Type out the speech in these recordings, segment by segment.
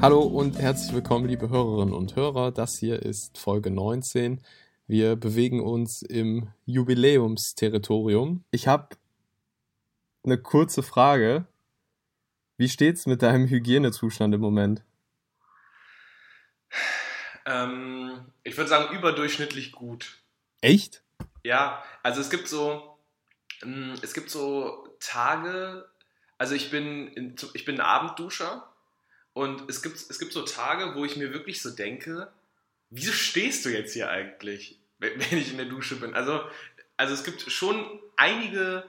Hallo und herzlich willkommen, liebe Hörerinnen und Hörer. Das hier ist Folge 19. Wir bewegen uns im Jubiläumsterritorium. Ich habe eine kurze Frage. Wie steht's mit deinem Hygienezustand im Moment? Ähm, ich würde sagen, überdurchschnittlich gut. Echt? Ja, also es gibt so, mm, es gibt so Tage, also ich bin, ich bin ein Abendduscher und es gibt, es gibt so Tage, wo ich mir wirklich so denke, wieso stehst du jetzt hier eigentlich, wenn ich in der Dusche bin? Also, also es gibt schon einige,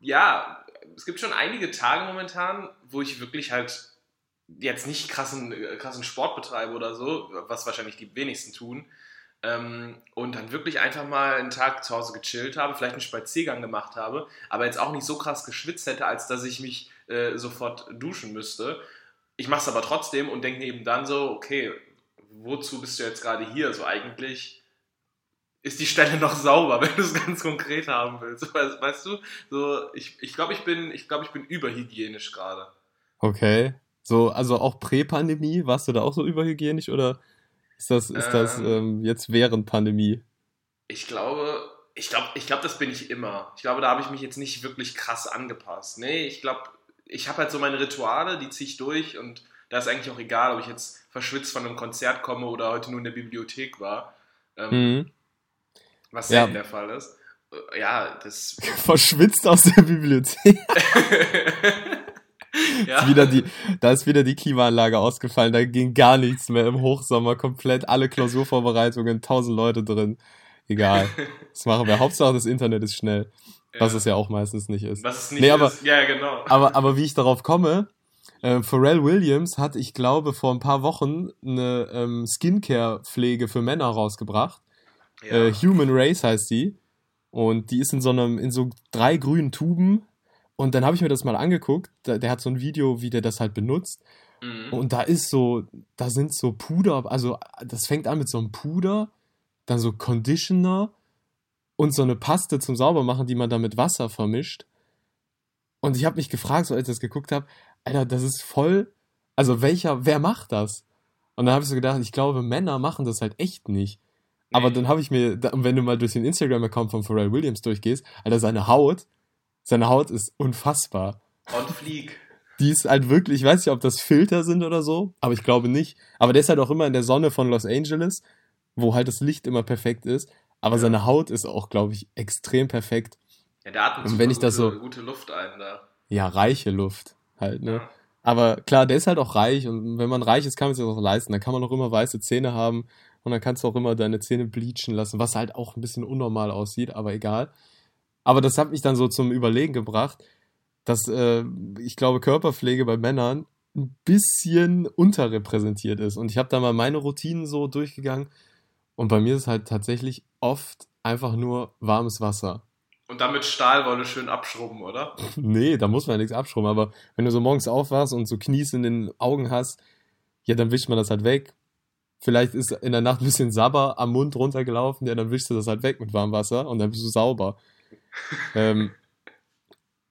ja, es gibt schon einige Tage momentan, wo ich wirklich halt jetzt nicht krassen, krassen Sport betreibe oder so, was wahrscheinlich die wenigsten tun, ähm, und dann wirklich einfach mal einen Tag zu Hause gechillt habe, vielleicht einen Spaziergang gemacht habe, aber jetzt auch nicht so krass geschwitzt hätte, als dass ich mich äh, sofort duschen müsste. Ich mache es aber trotzdem und denke eben dann so, okay, wozu bist du jetzt gerade hier? So eigentlich ist die Stelle noch sauber, wenn du es ganz konkret haben willst. Weißt, weißt du? So, ich, ich glaube, ich bin, ich glaube, ich bin überhygienisch gerade. Okay. So, also auch Prä-Pandemie, warst du da auch so überhygienisch oder ist das, ist das ähm, ähm, jetzt während Pandemie? Ich glaube, ich glaube, ich glaube, das bin ich immer. Ich glaube, da habe ich mich jetzt nicht wirklich krass angepasst. Nee, ich glaube, ich habe halt so meine Rituale, die ziehe ich durch und da ist eigentlich auch egal, ob ich jetzt verschwitzt von einem Konzert komme oder heute nur in der Bibliothek war. Ähm, mhm. Was selten ja. der Fall ist. Äh, ja, das. Verschwitzt aus der Bibliothek. ja. ist wieder die, da ist wieder die Klimaanlage ausgefallen, da ging gar nichts mehr im Hochsommer, komplett alle Klausurvorbereitungen, tausend Leute drin. Egal. Das machen wir. Hauptsache das Internet ist schnell. Ja. Was es ja auch meistens nicht ist. Was es nicht nee, aber, ist. Ja, genau. Aber, aber wie ich darauf komme, äh, Pharrell Williams hat, ich glaube, vor ein paar Wochen eine ähm, Skincare-Pflege für Männer rausgebracht. Ja. Äh, Human Race heißt die. Und die ist in so einem, in so drei grünen Tuben und dann habe ich mir das mal angeguckt. Der, der, hat so ein Video, wie der das halt benutzt. Mhm. Und da ist so, da sind so Puder, also das fängt an mit so einem Puder, dann so Conditioner und so eine Paste zum Saubermachen, die man dann mit Wasser vermischt. Und ich habe mich gefragt, so als ich das geguckt habe, Alter, das ist voll, also welcher, wer macht das? Und dann habe ich so gedacht, ich glaube, Männer machen das halt echt nicht. Nee. Aber dann habe ich mir, wenn du mal durch den Instagram-Account von Pharrell Williams durchgehst, Alter, seine Haut, seine Haut ist unfassbar. Und flieg. Die ist halt wirklich, ich weiß nicht, ob das Filter sind oder so, aber ich glaube nicht. Aber der ist halt auch immer in der Sonne von Los Angeles, wo halt das Licht immer perfekt ist. Aber ja. seine Haut ist auch, glaube ich, extrem perfekt. Ja, der atmet Und wenn ich das so, gute Luft ein da. Ja, reiche Luft halt, ne? Ja. Aber klar, der ist halt auch reich und wenn man reich ist, kann man sich das auch leisten. Dann kann man auch immer weiße Zähne haben und dann kannst du auch immer deine Zähne bleachen lassen, was halt auch ein bisschen unnormal aussieht, aber egal. Aber das hat mich dann so zum Überlegen gebracht, dass äh, ich glaube, Körperpflege bei Männern ein bisschen unterrepräsentiert ist. Und ich habe da mal meine Routinen so durchgegangen. Und bei mir ist halt tatsächlich oft einfach nur warmes Wasser. Und damit Stahlwolle schön abschrubben, oder? nee, da muss man ja nichts abschrubben. Aber wenn du so morgens aufwachst und so Knies in den Augen hast, ja, dann wischt man das halt weg. Vielleicht ist in der Nacht ein bisschen Sabber am Mund runtergelaufen, ja, dann wischst du das halt weg mit warmem Wasser und dann bist du sauber ähm,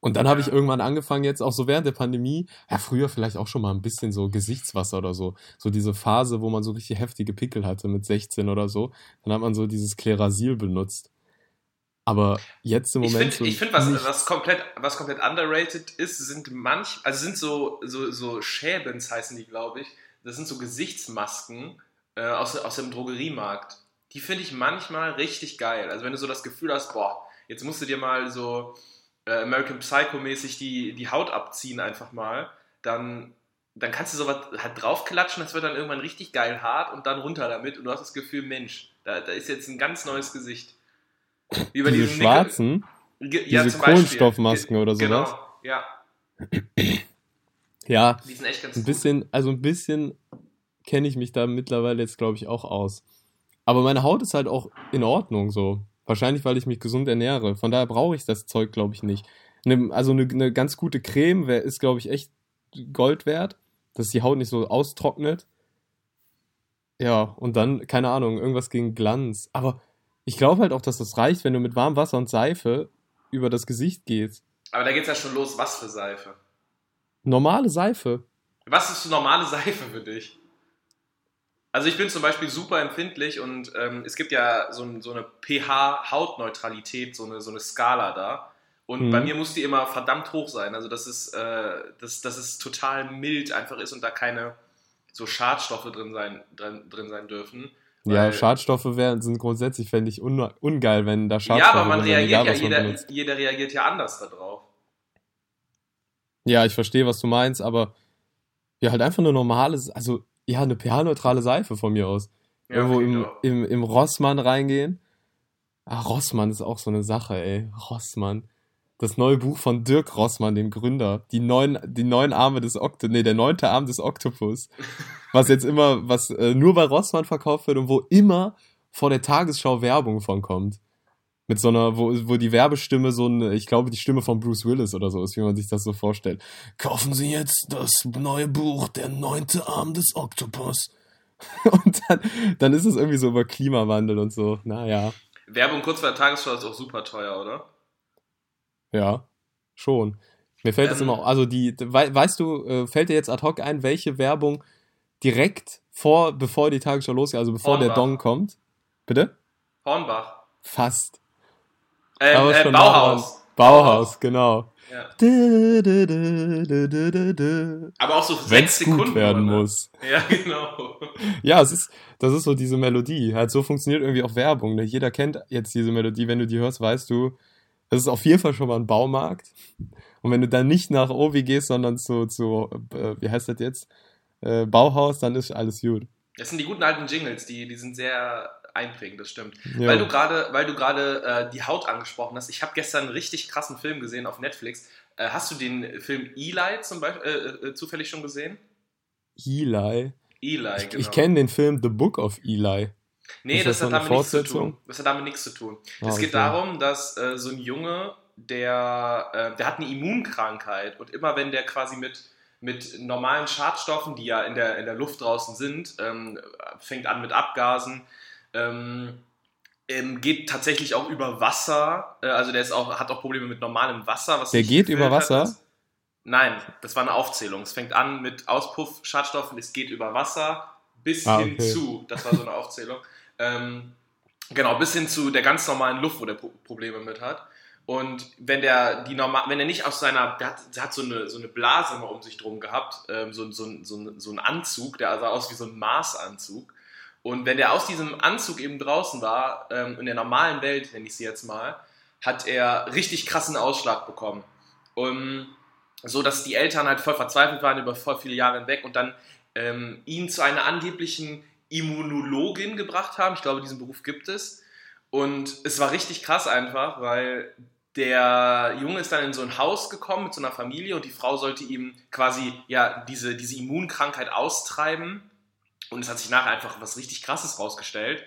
und dann habe ich irgendwann angefangen, jetzt auch so während der Pandemie, ja, früher vielleicht auch schon mal ein bisschen so Gesichtswasser oder so. So diese Phase, wo man so richtig heftige Pickel hatte mit 16 oder so. Dann hat man so dieses Klerasil benutzt. Aber jetzt im Moment. Ich finde, so find, was, was, komplett, was komplett underrated ist, sind manch, also sind so, so, so Schäbens heißen die, glaube ich. Das sind so Gesichtsmasken äh, aus, aus dem Drogeriemarkt. Die finde ich manchmal richtig geil. Also wenn du so das Gefühl hast, boah, Jetzt musst du dir mal so äh, American Psycho-mäßig die, die Haut abziehen, einfach mal. Dann, dann kannst du sowas halt draufklatschen, das wird dann irgendwann richtig geil hart und dann runter damit und du hast das Gefühl, Mensch, da, da ist jetzt ein ganz neues Gesicht. Wie bei diese schwarzen? Nickel ja, diese Kohlenstoffmasken oder sowas? Genau, ja. Ja, die sind echt ganz ein bisschen, gut. also ein bisschen kenne ich mich da mittlerweile jetzt, glaube ich, auch aus. Aber meine Haut ist halt auch in Ordnung so. Wahrscheinlich, weil ich mich gesund ernähre. Von daher brauche ich das Zeug, glaube ich, nicht. Ne, also eine, eine ganz gute Creme wär, ist, glaube ich, echt Gold wert, dass die Haut nicht so austrocknet. Ja, und dann, keine Ahnung, irgendwas gegen Glanz. Aber ich glaube halt auch, dass das reicht, wenn du mit warmem Wasser und Seife über das Gesicht gehst. Aber da geht es ja schon los, was für Seife? Normale Seife. Was ist normale Seife für dich? Also ich bin zum Beispiel super empfindlich und ähm, es gibt ja so, so eine pH-Hautneutralität, so eine, so eine Skala da. Und mhm. bei mir muss die immer verdammt hoch sein. Also dass es, äh, dass, dass es total mild einfach ist und da keine so Schadstoffe drin sein, drin, drin sein dürfen. Ja, Schadstoffe wären, sind grundsätzlich, fände ich, un, ungeil, wenn da Schadstoffe Ja, aber man reagiert ja, jeder, jeder reagiert ja anders darauf. Ja, ich verstehe, was du meinst, aber ja, halt einfach eine normale, also ja, eine pH-neutrale Seife von mir aus. Ja, Irgendwo im, im, im Rossmann reingehen. Ah, Rossmann ist auch so eine Sache, ey. Rossmann. Das neue Buch von Dirk Rossmann, dem Gründer. Die neun, die neun Arme des Oktopus, nee, der neunte Arm des Oktopus. Was jetzt immer, was äh, nur bei Rossmann verkauft wird und wo immer vor der Tagesschau Werbung von kommt mit so einer, wo, wo die Werbestimme so eine, ich glaube, die Stimme von Bruce Willis oder so ist, wie man sich das so vorstellt. Kaufen Sie jetzt das neue Buch, Der neunte Arm des Oktopus. Und dann, dann ist es irgendwie so über Klimawandel und so, naja. Werbung kurz vor der Tagesschau ist auch super teuer, oder? Ja, schon. Mir fällt ähm, das immer, also die, weißt du, äh, fällt dir jetzt ad hoc ein, welche Werbung direkt vor, bevor die Tagesschau losgeht, also bevor Hornbach. der Dong kommt? Bitte? Hornbach. Fast. Ähm, Aber äh, Bauhaus. Bauhaus, genau. Ja. Aber auch so sechs Sekunden. Gut werden oder? muss. Ja, genau. Ja, es ist, das ist so diese Melodie. Halt, so funktioniert irgendwie auch Werbung. Ne? Jeder kennt jetzt diese Melodie. Wenn du die hörst, weißt du, das ist auf jeden Fall schon mal ein Baumarkt. Und wenn du dann nicht nach Obi gehst, sondern zu, zu äh, wie heißt das jetzt? Äh, Bauhaus, dann ist alles gut. Das sind die guten alten Jingles, die, die sind sehr einprägen, das stimmt. Ja. Weil du gerade, weil du gerade äh, die Haut angesprochen hast. Ich habe gestern einen richtig krassen Film gesehen auf Netflix. Äh, hast du den Film Eli zum Beispiel äh, äh zufällig schon gesehen? Eli. Eli, ich, genau. Ich kenne den Film The Book of Eli. Nee, das, das hat damit nichts zu tun. Das hat damit nichts zu tun. Ah, es geht okay. darum, dass äh, so ein Junge, der, äh, der hat eine Immunkrankheit und immer wenn der quasi mit mit normalen Schadstoffen, die ja in der, in der Luft draußen sind, ähm, fängt an mit Abgasen, ähm, ähm, geht tatsächlich auch über Wasser. Äh, also der ist auch, hat auch Probleme mit normalem Wasser. der geht über Wasser? Hat, nein, das war eine Aufzählung. Es fängt an mit Auspuffschadstoffen, es geht über Wasser bis ah, hin zu, das war so eine Aufzählung, ähm, genau, bis hin zu der ganz normalen Luft, wo der Probleme mit hat. Und wenn der die normal, wenn er nicht aus seiner, der hat, der hat so, eine, so eine Blase immer um sich drum gehabt, ähm, so, so, so, so ein Anzug, der sah aus wie so ein Maßanzug. Und wenn er aus diesem Anzug eben draußen war, ähm, in der normalen Welt, nenne ich sie jetzt mal, hat er richtig krassen Ausschlag bekommen. Um, so dass die Eltern halt voll verzweifelt waren über voll viele Jahre hinweg und dann ähm, ihn zu einer angeblichen Immunologin gebracht haben. Ich glaube, diesen Beruf gibt es. Und es war richtig krass einfach, weil der Junge ist dann in so ein Haus gekommen mit so einer Familie und die Frau sollte ihm quasi ja diese, diese Immunkrankheit austreiben und es hat sich nachher einfach was richtig Krasses rausgestellt.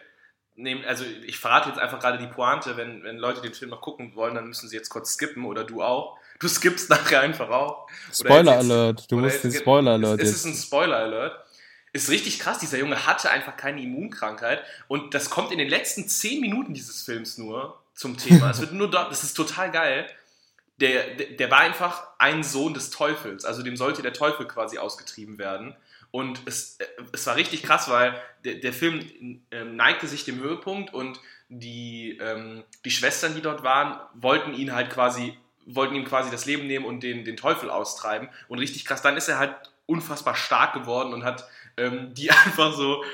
Also ich verrate jetzt einfach gerade die Pointe, wenn, wenn Leute den Film noch gucken wollen, dann müssen sie jetzt kurz skippen oder du auch. Du skippst nachher einfach auch. Spoiler jetzt, Alert, du musst den Spoiler Alert. Es, es ist ein Spoiler Alert. Ist richtig krass, dieser Junge hatte einfach keine Immunkrankheit und das kommt in den letzten zehn Minuten dieses Films nur zum Thema. es wird nur dort, das ist total geil. Der, der, der war einfach ein Sohn des Teufels, also dem sollte der Teufel quasi ausgetrieben werden. Und es, äh, es war richtig krass, weil der, der Film äh, neigte sich dem Höhepunkt und die, ähm, die Schwestern, die dort waren, wollten ihn halt quasi, wollten ihm quasi das Leben nehmen und den, den Teufel austreiben. Und richtig krass, dann ist er halt unfassbar stark geworden und hat ähm, die einfach so,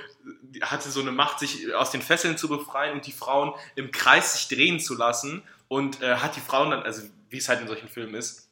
hatte so eine Macht, sich aus den Fesseln zu befreien und die Frauen im Kreis sich drehen zu lassen und äh, hat die Frauen dann, also wie es halt in solchen Filmen ist,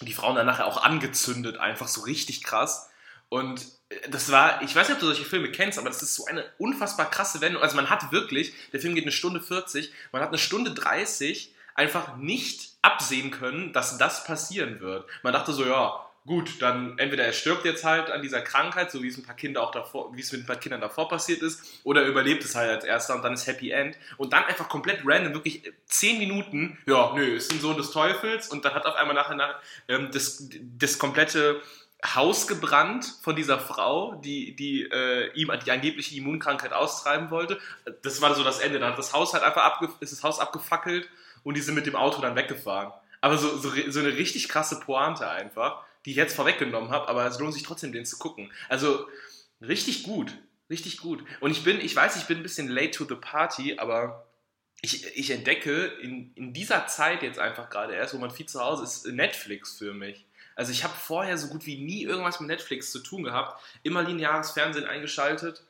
die Frauen dann nachher auch angezündet, einfach so richtig krass. Und das war, ich weiß nicht, ob du solche Filme kennst, aber das ist so eine unfassbar krasse Wendung. Also man hat wirklich, der Film geht eine Stunde 40, man hat eine Stunde 30 einfach nicht absehen können, dass das passieren wird. Man dachte so, ja, gut, dann entweder er stirbt jetzt halt an dieser Krankheit, so wie es ein paar Kinder auch davor, wie es mit ein paar Kindern davor passiert ist, oder er überlebt es halt als erster und dann ist Happy End. Und dann einfach komplett random, wirklich 10 Minuten, ja, nö, ist ein Sohn des Teufels und dann hat auf einmal nachher nach, ähm, das, das komplette Haus gebrannt von dieser Frau, die, die äh, ihm die angebliche Immunkrankheit austreiben wollte. Das war so das Ende. Dann hat das Haus halt einfach abge ist das Haus abgefackelt und die sind mit dem Auto dann weggefahren. aber so, so, so eine richtig krasse Pointe einfach, die ich jetzt vorweggenommen habe, aber es lohnt sich trotzdem, den zu gucken. Also richtig gut, richtig gut. Und ich bin, ich weiß, ich bin ein bisschen late to the party, aber ich, ich entdecke in, in dieser Zeit jetzt einfach gerade erst, wo man viel zu Hause ist, Netflix für mich. Also ich habe vorher so gut wie nie irgendwas mit Netflix zu tun gehabt, immer lineares Fernsehen eingeschaltet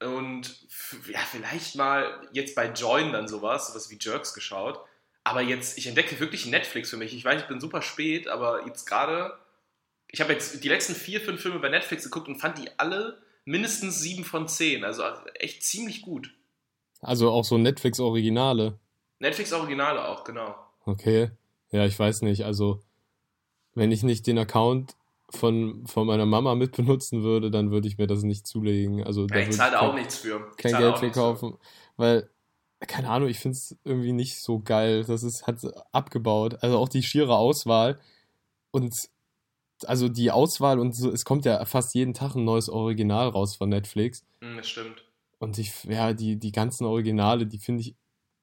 und ja, vielleicht mal jetzt bei Join dann sowas, sowas wie Jerks geschaut. Aber jetzt, ich entdecke wirklich Netflix für mich. Ich weiß, ich bin super spät, aber jetzt gerade, ich habe jetzt die letzten vier, fünf Filme bei Netflix geguckt und fand die alle mindestens sieben von zehn. Also echt ziemlich gut. Also auch so Netflix-Originale. Netflix-Originale auch, genau. Okay. Ja, ich weiß nicht. Also, wenn ich nicht den Account von, von meiner Mama mitbenutzen würde, dann würde ich mir das nicht zulegen. Also, da ja, ich zahle auch nichts für. Ich kein Geld für kaufen. Weil, keine Ahnung, ich finde es irgendwie nicht so geil. Das ist, hat abgebaut. Also auch die schiere Auswahl. Und also die Auswahl und so, es kommt ja fast jeden Tag ein neues Original raus von Netflix. Hm, das stimmt. Und ich, ja, die, die ganzen Originale, die finde ich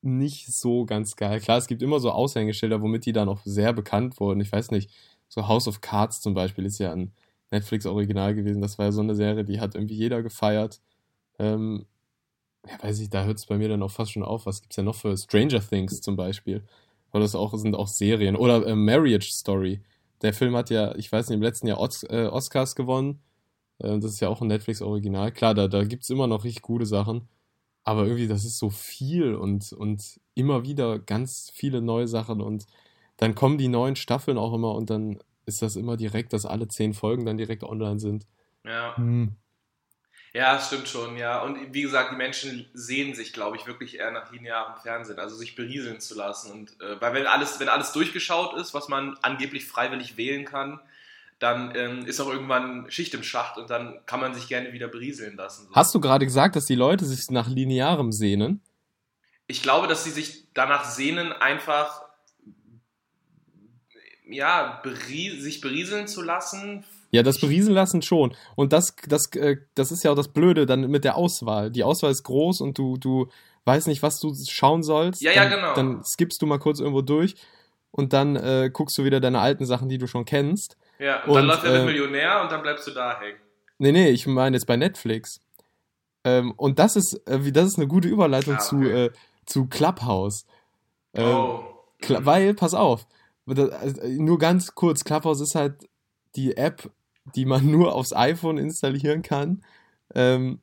nicht so ganz geil. Klar, es gibt immer so Aushängeschilder, womit die dann auch sehr bekannt wurden. Ich weiß nicht, so House of Cards zum Beispiel ist ja ein Netflix-Original gewesen. Das war ja so eine Serie, die hat irgendwie jeder gefeiert. Ähm, ja, weiß ich, da hört es bei mir dann auch fast schon auf. Was gibt es ja noch für Stranger Things zum Beispiel? Oder das auch, sind auch Serien. Oder äh, Marriage Story. Der Film hat ja, ich weiß nicht, im letzten Jahr Os äh, Oscars gewonnen. Äh, das ist ja auch ein Netflix-Original. Klar, da, da gibt immer noch richtig gute Sachen. Aber irgendwie, das ist so viel und, und immer wieder ganz viele neue Sachen und dann kommen die neuen Staffeln auch immer und dann ist das immer direkt, dass alle zehn Folgen dann direkt online sind. Ja. Hm. Ja, das stimmt schon, ja. Und wie gesagt, die Menschen sehen sich, glaube ich, wirklich eher nach linearem Fernsehen, also sich berieseln zu lassen. Und äh, weil wenn alles, wenn alles durchgeschaut ist, was man angeblich freiwillig wählen kann, dann ähm, ist auch irgendwann Schicht im Schacht und dann kann man sich gerne wieder berieseln lassen. So. Hast du gerade gesagt, dass die Leute sich nach linearem sehnen? Ich glaube, dass sie sich danach sehnen, einfach ja, berie sich berieseln zu lassen. Ja, das berieseln lassen schon. Und das, das, äh, das ist ja auch das Blöde dann mit der Auswahl. Die Auswahl ist groß und du, du weißt nicht, was du schauen sollst. Ja, dann, ja, genau. Dann skippst du mal kurz irgendwo durch und dann äh, guckst du wieder deine alten Sachen, die du schon kennst. Ja, und, und dann läuft er äh, mit Millionär und dann bleibst du da hängen. Nee, nee, ich meine jetzt bei Netflix. Ähm, und das ist, äh, wie, das ist eine gute Überleitung ah, okay. zu, äh, zu Clubhouse. Ähm, oh. Kla weil, pass auf, also, nur ganz kurz, Clubhouse ist halt die App, die man nur aufs iPhone installieren kann. Ähm,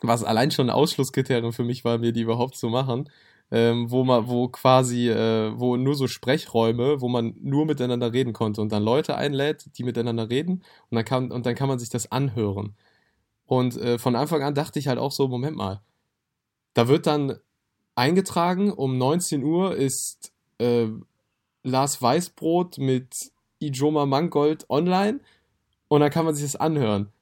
was allein schon ein Ausschlusskriterium für mich war, mir die überhaupt zu machen. Ähm, wo man, wo quasi, äh, wo nur so Sprechräume, wo man nur miteinander reden konnte und dann Leute einlädt, die miteinander reden und dann kann, und dann kann man sich das anhören. Und äh, von Anfang an dachte ich halt auch so, Moment mal, da wird dann eingetragen, um 19 Uhr ist äh, Lars Weißbrot mit Ijoma Mangold online und dann kann man sich das anhören.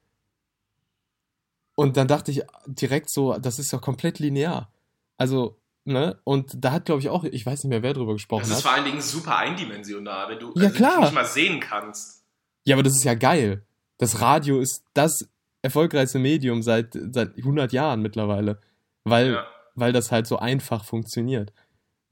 Und dann dachte ich direkt so, das ist ja komplett linear. Also, ne? Und da hat, glaube ich, auch, ich weiß nicht mehr, wer drüber gesprochen hat. Das ist hat. vor allen Dingen super eindimensional, wenn du ja, also klar. nicht mal sehen kannst. Ja, aber das ist ja geil. Das Radio ist das erfolgreichste Medium seit, seit 100 Jahren mittlerweile, weil, ja. weil das halt so einfach funktioniert.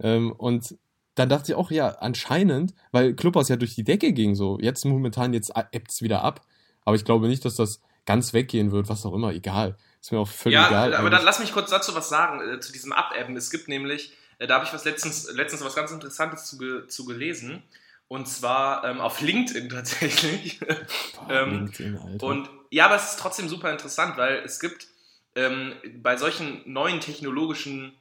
Ähm, und dann dachte ich auch, ja, anscheinend, weil Clubhouse ja durch die Decke ging so. Jetzt momentan, jetzt ebbt es wieder ab. Aber ich glaube nicht, dass das ganz weggehen wird, was auch immer, egal. Ist mir auch völlig ja, egal. Ja, aber dann lass mich kurz dazu was sagen, äh, zu diesem Abebben. Es gibt nämlich, äh, da habe ich was letztens, letztens was ganz Interessantes zu, ge, zu gelesen. Und zwar ähm, auf LinkedIn tatsächlich. Boah, ähm, LinkedIn, Alter. Und ja, aber es ist trotzdem super interessant, weil es gibt ähm, bei solchen neuen technologischen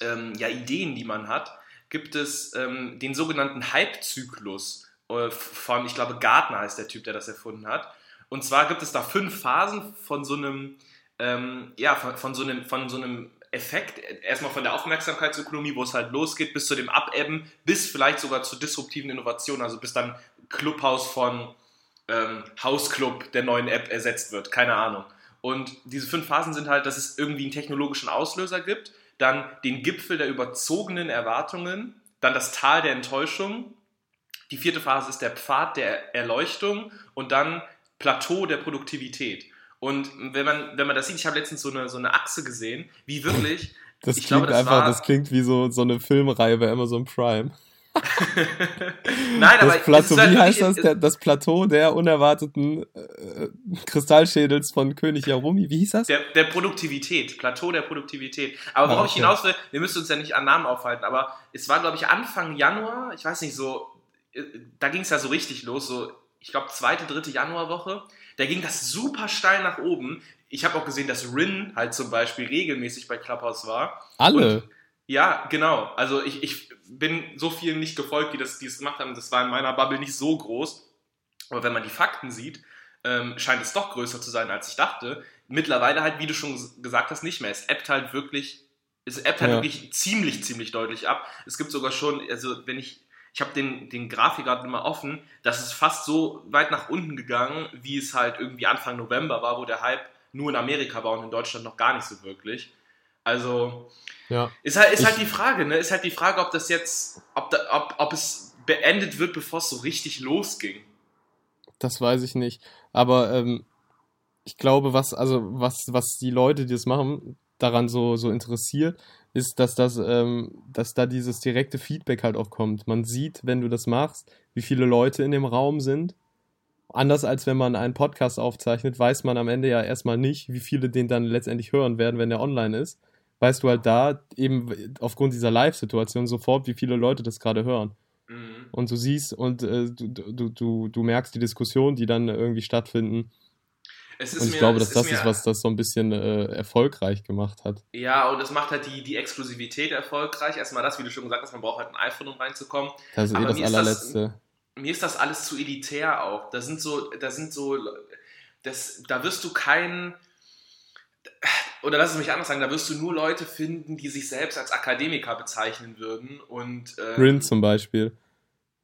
ähm, ja, Ideen, die man hat, gibt es ähm, den sogenannten Hype-Zyklus äh, von, ich glaube, Gartner heißt der Typ, der das erfunden hat. Und zwar gibt es da fünf Phasen von so einem, ähm, ja, von, von, so einem, von so einem Effekt, erstmal von der Aufmerksamkeitsökonomie, wo es halt losgeht, bis zu dem Abebben, bis vielleicht sogar zur disruptiven Innovation, also bis dann Clubhouse von ähm, Hausclub der neuen App ersetzt wird, keine Ahnung. Und diese fünf Phasen sind halt, dass es irgendwie einen technologischen Auslöser gibt, dann den Gipfel der überzogenen Erwartungen, dann das Tal der Enttäuschung. Die vierte Phase ist der Pfad der Erleuchtung und dann Plateau der Produktivität. Und wenn man, wenn man das sieht, ich habe letztens so eine, so eine Achse gesehen, wie wirklich. Das klingt glaube, das einfach, war, das klingt wie so, so eine Filmreihe bei Amazon Prime. Nein, das aber Plateau, halt wie heißt das? Der, das Plateau der unerwarteten äh, Kristallschädels von König Yarumi. Wie hieß das? Der, der Produktivität. Plateau der Produktivität. Aber worauf ah, okay. ich hinaus will, wir müssen uns ja nicht an Namen aufhalten, aber es war, glaube ich, Anfang Januar, ich weiß nicht, so, äh, da ging es ja so richtig los, so, ich glaube, zweite, dritte Januarwoche. Da ging das super steil nach oben. Ich habe auch gesehen, dass Rin halt zum Beispiel regelmäßig bei Clubhouse war. Alle? Und ja, genau. Also ich, ich bin so vielen nicht gefolgt, die das, die es gemacht haben. Das war in meiner Bubble nicht so groß. Aber wenn man die Fakten sieht, ähm, scheint es doch größer zu sein, als ich dachte. Mittlerweile halt, wie du schon gesagt hast, nicht mehr. Es appt halt wirklich, es appt halt ja. wirklich ziemlich, ziemlich deutlich ab. Es gibt sogar schon, also wenn ich, ich habe den, den Grafik gerade immer offen, das ist fast so weit nach unten gegangen, wie es halt irgendwie Anfang November war, wo der Hype nur in Amerika war und in Deutschland noch gar nicht so wirklich. Also ja. ist, halt, ist halt die Frage, ne? Ist halt die Frage, ob das jetzt, ob, da, ob, ob es beendet wird, bevor es so richtig losging. Das weiß ich nicht. Aber ähm, ich glaube, was, also, was, was die Leute, die das machen, daran so, so interessiert, ist, dass das, ähm, dass da dieses direkte Feedback halt auch kommt. Man sieht, wenn du das machst, wie viele Leute in dem Raum sind. Anders als wenn man einen Podcast aufzeichnet, weiß man am Ende ja erstmal nicht, wie viele den dann letztendlich hören werden, wenn der online ist weißt du halt da eben aufgrund dieser Live-Situation sofort, wie viele Leute das gerade hören. Mhm. Und du siehst und äh, du, du, du, du merkst die Diskussionen, die dann irgendwie stattfinden. und ich mir, glaube, dass das ist, ist, was das so ein bisschen äh, erfolgreich gemacht hat. Ja, und das macht halt die, die Exklusivität erfolgreich. Erstmal das, wie du schon gesagt hast, man braucht halt ein iPhone, um reinzukommen. Das ist eh Aber eh das allerletzte. Das, mir ist das alles zu elitär auch. Da sind so, da sind so, das, da wirst du keinen oder lass es mich anders sagen, da wirst du nur Leute finden, die sich selbst als Akademiker bezeichnen würden und ähm, Rin zum Beispiel.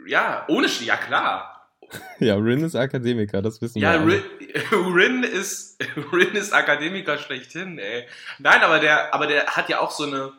Ja, ohne ja klar. Ja, Rin ist Akademiker, das wissen ja, wir. Ja, Rin, Rin, ist Rin ist Akademiker schlechthin, ey. Nein, aber der, aber der hat ja auch so eine.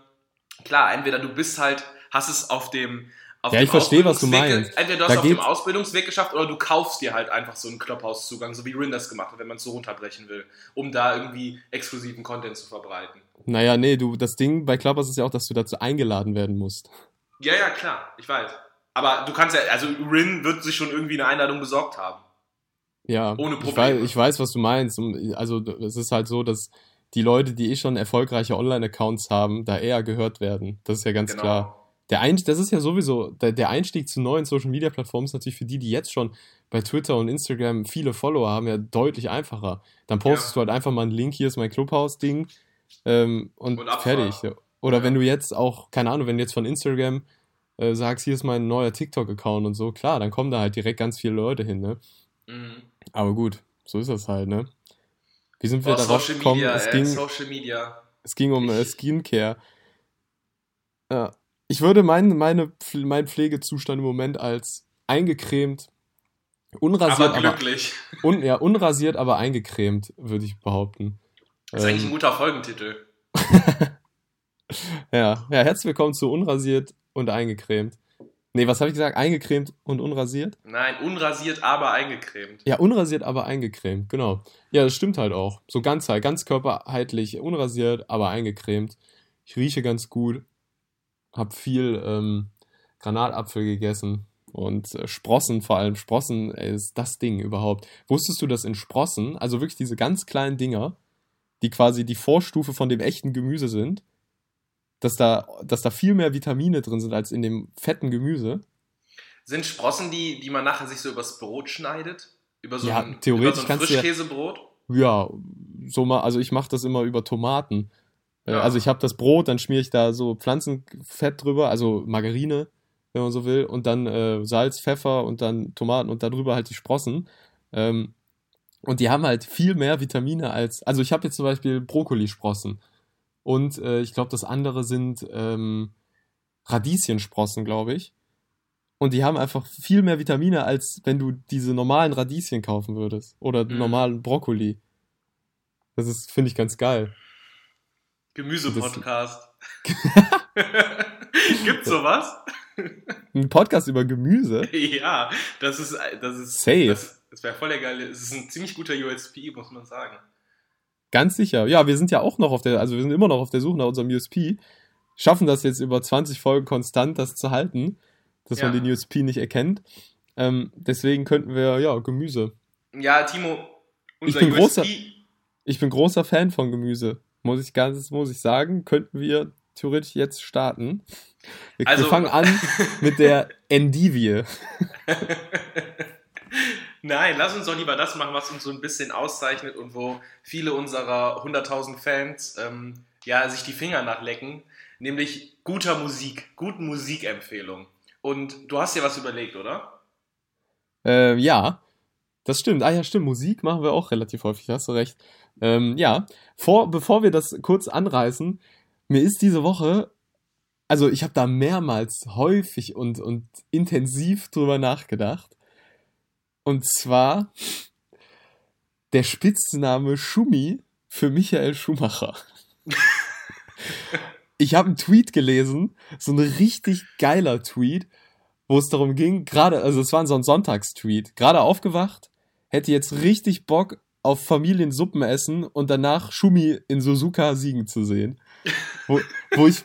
Klar, entweder du bist halt, hast es auf dem ja, ich verstehe, was du meinst. Entweder du hast da auf dem Ausbildungsweg geschafft oder du kaufst dir halt einfach so einen Clubhouse-Zugang, so wie Rin das gemacht hat, wenn man es so runterbrechen will, um da irgendwie exklusiven Content zu verbreiten. Naja, nee, du, das Ding bei Clubhouse ist ja auch, dass du dazu eingeladen werden musst. Ja, ja, klar, ich weiß. Aber du kannst ja, also Rin wird sich schon irgendwie eine Einladung besorgt haben. Ja, ohne Probleme. Ich weiß, ich weiß, was du meinst. Also es ist halt so, dass die Leute, die eh schon erfolgreiche Online-Accounts haben, da eher gehört werden. Das ist ja ganz genau. klar der Einstieg, das ist ja sowieso, der, der Einstieg zu neuen Social Media Plattformen ist natürlich für die, die jetzt schon bei Twitter und Instagram viele Follower haben, ja deutlich einfacher. Dann postest ja. du halt einfach mal einen Link, hier ist mein Clubhouse-Ding ähm, und, und fertig. Oder ja. wenn du jetzt auch, keine Ahnung, wenn du jetzt von Instagram äh, sagst, hier ist mein neuer TikTok-Account und so, klar, dann kommen da halt direkt ganz viele Leute hin, ne? Mhm. Aber gut, so ist das halt, ne? Wie sind wir oh, darauf gekommen? es, ging, Social Media. es ging um äh, Skincare. Ja, ich würde meinen, meine, meinen Pflegezustand im Moment als eingecremt, unrasiert, aber glücklich. Aber, un, ja, unrasiert, aber eingecremt, würde ich behaupten. Das ist ähm, eigentlich ein guter Folgentitel. ja, ja, herzlich willkommen zu unrasiert und eingecremt. Nee, was habe ich gesagt? Eingecremt und unrasiert? Nein, unrasiert, aber eingecremt. Ja, unrasiert, aber eingecremt, genau. Ja, das stimmt halt auch. So ganz halt, ganz körperheitlich, unrasiert, aber eingecremt. Ich rieche ganz gut habe viel ähm, Granatapfel gegessen und äh, Sprossen vor allem. Sprossen ey, ist das Ding überhaupt. Wusstest du, dass in Sprossen, also wirklich diese ganz kleinen Dinger, die quasi die Vorstufe von dem echten Gemüse sind, dass da, dass da viel mehr Vitamine drin sind als in dem fetten Gemüse? Sind Sprossen die, die man nachher sich so übers Brot schneidet? Über so ja, ein, theoretisch über so ein Frischkäsebrot? Ja, so mal, also ich mache das immer über Tomaten. Äh, ja. Also ich habe das Brot, dann schmiere ich da so Pflanzenfett drüber, also Margarine, wenn man so will, und dann äh, Salz, Pfeffer und dann Tomaten und darüber halt die Sprossen. Ähm, und die haben halt viel mehr Vitamine als, also ich habe jetzt zum Beispiel Brokkolisprossen und äh, ich glaube, das andere sind ähm, Radieschensprossen, glaube ich. Und die haben einfach viel mehr Vitamine, als wenn du diese normalen Radieschen kaufen würdest. Oder mhm. normalen Brokkoli. Das ist, finde ich, ganz geil. Gemüse-Podcast. Gibt's sowas? Ein Podcast über Gemüse? Ja, das ist, das ist, Safe. Das, das wäre voll der geile, es ist ein ziemlich guter USP, muss man sagen. Ganz sicher. Ja, wir sind ja auch noch auf der, also wir sind immer noch auf der Suche nach unserem USP. Schaffen das jetzt über 20 Folgen konstant, das zu halten. dass Ja. man den USP nicht erkennt. Ähm, deswegen könnten wir, ja, Gemüse. Ja, Timo, unser bin großer- USP Ich bin großer Fan von Gemüse. Muss ich ganz, muss ich sagen, könnten wir theoretisch jetzt starten. Wir, Also- wir fangen an mit der Endivie. Nein, lass uns doch lieber das machen, was uns so ein bisschen auszeichnet und wo viele unserer 100.000 Fans ähm, ja, sich die Finger nachlecken, nämlich guter Musik, guten Musikempfehlungen. Und du hast dir was überlegt, oder? Äh, ja, das stimmt. Ah ja, stimmt. Musik machen wir auch relativ häufig, hast du recht. Ähm, ja, vor, bevor wir das kurz anreißen, mir ist diese Woche, also ich habe da mehrmals häufig und, und intensiv drüber nachgedacht. Und zwar der Spitzname Schumi für Michael Schumacher. ich habe einen Tweet gelesen, so ein richtig geiler Tweet, wo es darum ging, gerade, also es war so ein Sonntagstweet, gerade aufgewacht, hätte jetzt richtig Bock auf Familiensuppenessen und danach Schumi in Suzuka siegen zu sehen. Wo, wo ich,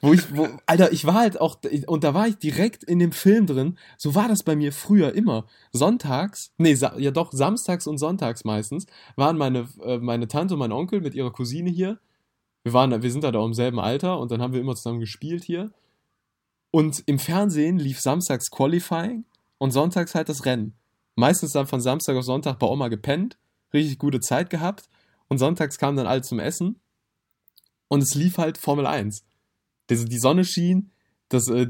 wo, ich, wo, Alter, ich war halt auch, und da war ich direkt in dem Film drin. So war das bei mir früher immer. Sonntags, nee, ja doch, samstags und sonntags meistens, waren meine, äh, meine Tante und mein Onkel mit ihrer Cousine hier. Wir waren, wir sind da, da im selben Alter und dann haben wir immer zusammen gespielt hier. Und im Fernsehen lief samstags Qualifying und sonntags halt das Rennen. Meistens dann von Samstag auf Sonntag bei Oma gepennt, richtig gute Zeit gehabt und sonntags kamen dann alle zum Essen und es lief halt Formel 1. Die, Sonne schien, das, äh,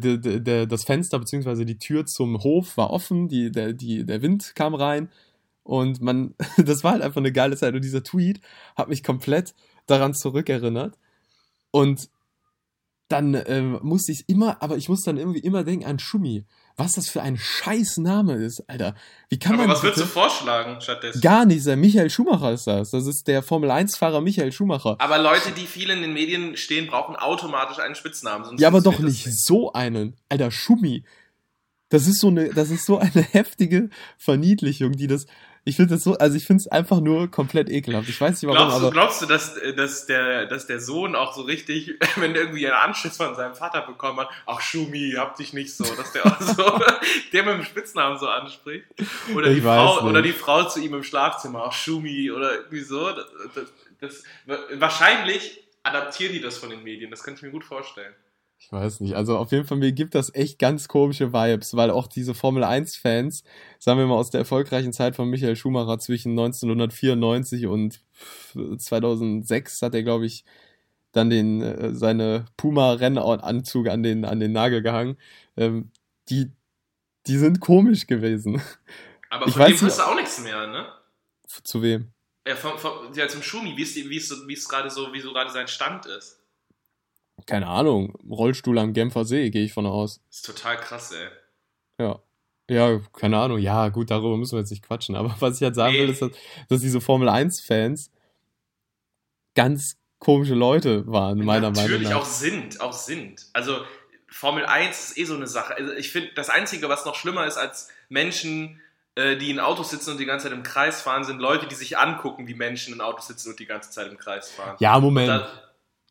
das Fenster bzw. die Tür zum Hof war offen, die, der, die, der Wind kam rein und man, das war halt einfach eine geile Zeit und dieser Tweet hat mich komplett daran zurückerinnert und dann ähm, musste ich immer, aber ich muss dann irgendwie immer denken an Schumi. Was das für ein scheiß Name ist, Alter. Wie kann Aber man was würdest du vorschlagen stattdessen? Gar nicht, der Michael Schumacher ist das. Das ist der Formel 1-Fahrer Michael Schumacher. Aber Leute, die viel in den Medien stehen, brauchen automatisch einen Spitznamen. sonst Ja, aber doch nicht so einen. Alter, Schumi. Das ist so eine, das ist so eine heftige Verniedlichung, die das, ich finde das so, also ich finde es einfach nur komplett ekelhaft. Ich weiß nicht warum, Glaubst du, aber glaubst du dass, dass, der, dass der Sohn auch so richtig, wenn der irgendwie einen Anschiss von seinem Vater bekommen hat, ach Schumi, hab dich nicht so, dass der auch so, der mit dem Spitznamen so anspricht? Oder die, Ich weiß Frau, nicht. oder die Frau zu ihm im Schlafzimmer, ach Schumi, oder irgendwie so. Das, das, das, wahrscheinlich adaptieren die das von den Medien, das könnte ich mir gut vorstellen. Ich weiß nicht. Also auf jeden Fall, mir gibt das echt ganz komische Vibes, weil auch diese Formel 1-Fans, sagen wir mal aus der erfolgreichen Zeit von Michael Schumacher zwischen 1994 und 2006 hat er, glaube ich, dann den, äh, seine Puma-Rennanzug an den, an den Nagel gehangen. Ähm, die, die sind komisch gewesen. Aber Ich von weiß dem nicht- hast du auch nichts mehr, ne? Zu wem? Ja, vom, vom, ja zum Schumi, wie es gerade so, wie so gerade sein Stand ist. Keine Ahnung. Rollstuhl am Genfer See, gehe ich von aus. Ist total krass, ey. Ja. Ja, keine Ahnung. Ja, gut, darüber müssen wir jetzt nicht quatschen. Aber was ich halt sagen Nee. will, ist, dass, dass diese Formel 1-Fans ganz komische Leute waren, meiner Meinung Natürlich nach. auch sind, auch sind. Also Formel 1 ist eh so eine Sache. Also ich finde, das Einzige, was noch schlimmer ist als Menschen, äh, die in Autos sitzen und die ganze Zeit im Kreis fahren, sind Leute, die sich angucken, wie Menschen in Autos sitzen und die ganze Zeit im Kreis fahren. Ja, Moment. Da,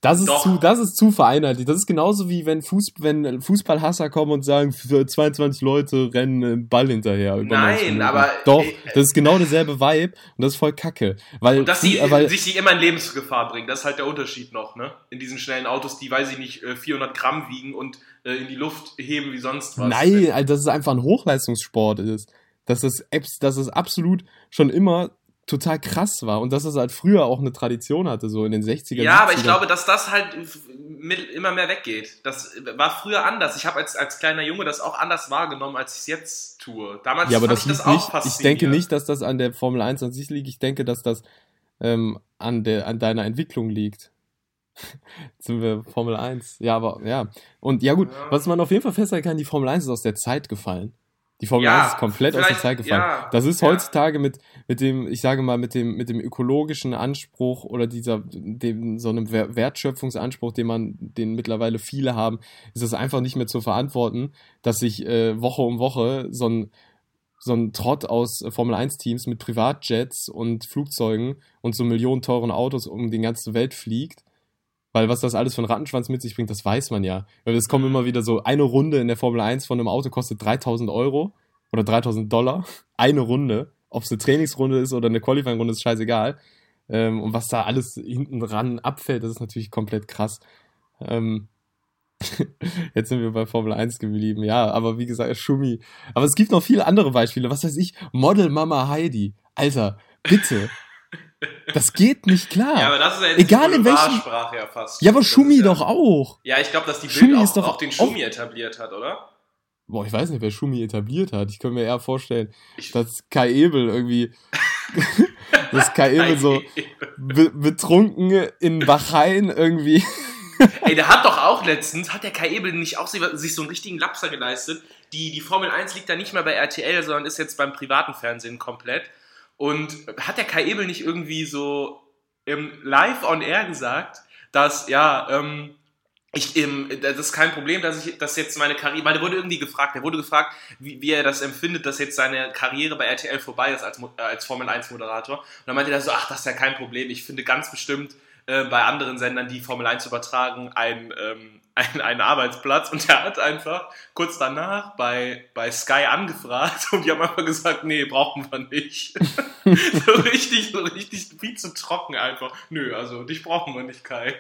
das, ist doch. zu, das ist zu vereinheitlicht. Das ist genauso wie wenn, Fuß, wenn Fußballhasser kommen und sagen, für 22 Leute rennen einen Ball hinterher. Nein, 90 Minuten. aber- Doch, äh, das ist genau derselbe Vibe und das ist voll kacke. Weil, und dass sie weil sich die immer in Lebensgefahr bringen, das ist halt der Unterschied noch, ne? In diesen schnellen Autos, die, weiß ich nicht, äh, 400 Gramm wiegen und äh, in die Luft heben wie sonst was. Nein, Alter, dass es einfach ein Hochleistungssport ist. Dass es, dass es absolut schon immer total krass war und dass es halt früher auch eine Tradition hatte, so in den 60er Ja, aber ich 70er. glaube, dass das halt mit, immer mehr weggeht. Das war früher anders. Ich habe als, als kleiner Junge das auch anders wahrgenommen, als ich es jetzt tue. Damals ja, aber das ich das liegt auch nicht, ich denke nicht, dass das an der Formel 1 an sich liegt. Ich denke, dass das ähm, an, der, an deiner Entwicklung liegt. Sind wir Formel 1. Ja, aber ja. Und ja gut, Ja. was man auf jeden Fall festhalten kann, die Formel 1 ist aus der Zeit gefallen. Die Formel Ja, 1 ist komplett aus der Zeit gefallen. ja, das ist ja. heutzutage mit, mit dem, ich sage mal, mit dem, mit dem ökologischen Anspruch oder dieser, dem, so einem Wer- Wertschöpfungsanspruch, den man, den mittlerweile viele haben, ist es einfach nicht mehr zu verantworten, dass sich äh, Woche um Woche so ein, so ein Trott aus Formel 1 Teams mit Privatjets und Flugzeugen und so millionenteuren Autos um die ganze Welt fliegt Weil was das alles für einen Rattenschwanz mit sich bringt, das weiß man ja. Weil es kommen immer wieder so, eine Runde in der Formel 1 von einem Auto kostet 3000 Euro oder 3000 Dollar. Eine Runde. Ob es eine Trainingsrunde ist oder eine Qualifying-Runde, ist scheißegal. Ähm, und was da alles hinten ran abfällt, das ist natürlich komplett krass. Ähm, Jetzt sind wir bei Formel 1 geblieben, ja, aber wie gesagt, Schumi. Aber es gibt noch viele andere Beispiele. Was weiß ich, Model Mama Heidi. Alter, bitte. Das geht nicht klar. Ja, aber das ist ja jetzt Egal in welchem Sprache ja fast. Ja, aber Schumi ja, doch auch. Ja, ich glaube, dass die Bild auch, auch, den Schumi etabliert hat, oder? Boah, ich weiß nicht, wer Schumi etabliert hat. Ich könnte mir eher vorstellen, ich dass Kai Ebel irgendwie, dass Kai Ebel so be betrunken in Bahrain irgendwie Ey, der hat doch auch letztens, hat der Kai Ebel nicht auch sich so einen richtigen Lapser geleistet? Die, die Formel 1 liegt da nicht mehr bei RTL, sondern ist jetzt beim privaten Fernsehen komplett. Und hat der Kai Ebel nicht irgendwie so im live on air gesagt, dass, ja, ähm, ich, ähm, das ist kein Problem, dass ich, dass jetzt meine Karriere, weil der wurde irgendwie gefragt, der wurde gefragt, wie, wie er das empfindet, dass jetzt seine Karriere bei RTL vorbei ist als, äh, als Formel 1 Moderator. Und dann meinte er so, ach, das ist ja kein Problem, ich finde ganz bestimmt, äh, bei anderen Sendern, die Formel 1 übertragen, ein, ähm, ein, einen Arbeitsplatz und der hat einfach kurz danach bei, bei Sky angefragt und die haben einfach gesagt, nee, brauchen wir nicht. so richtig, so richtig viel zu trocken einfach. Nö, also dich brauchen wir nicht, Kai.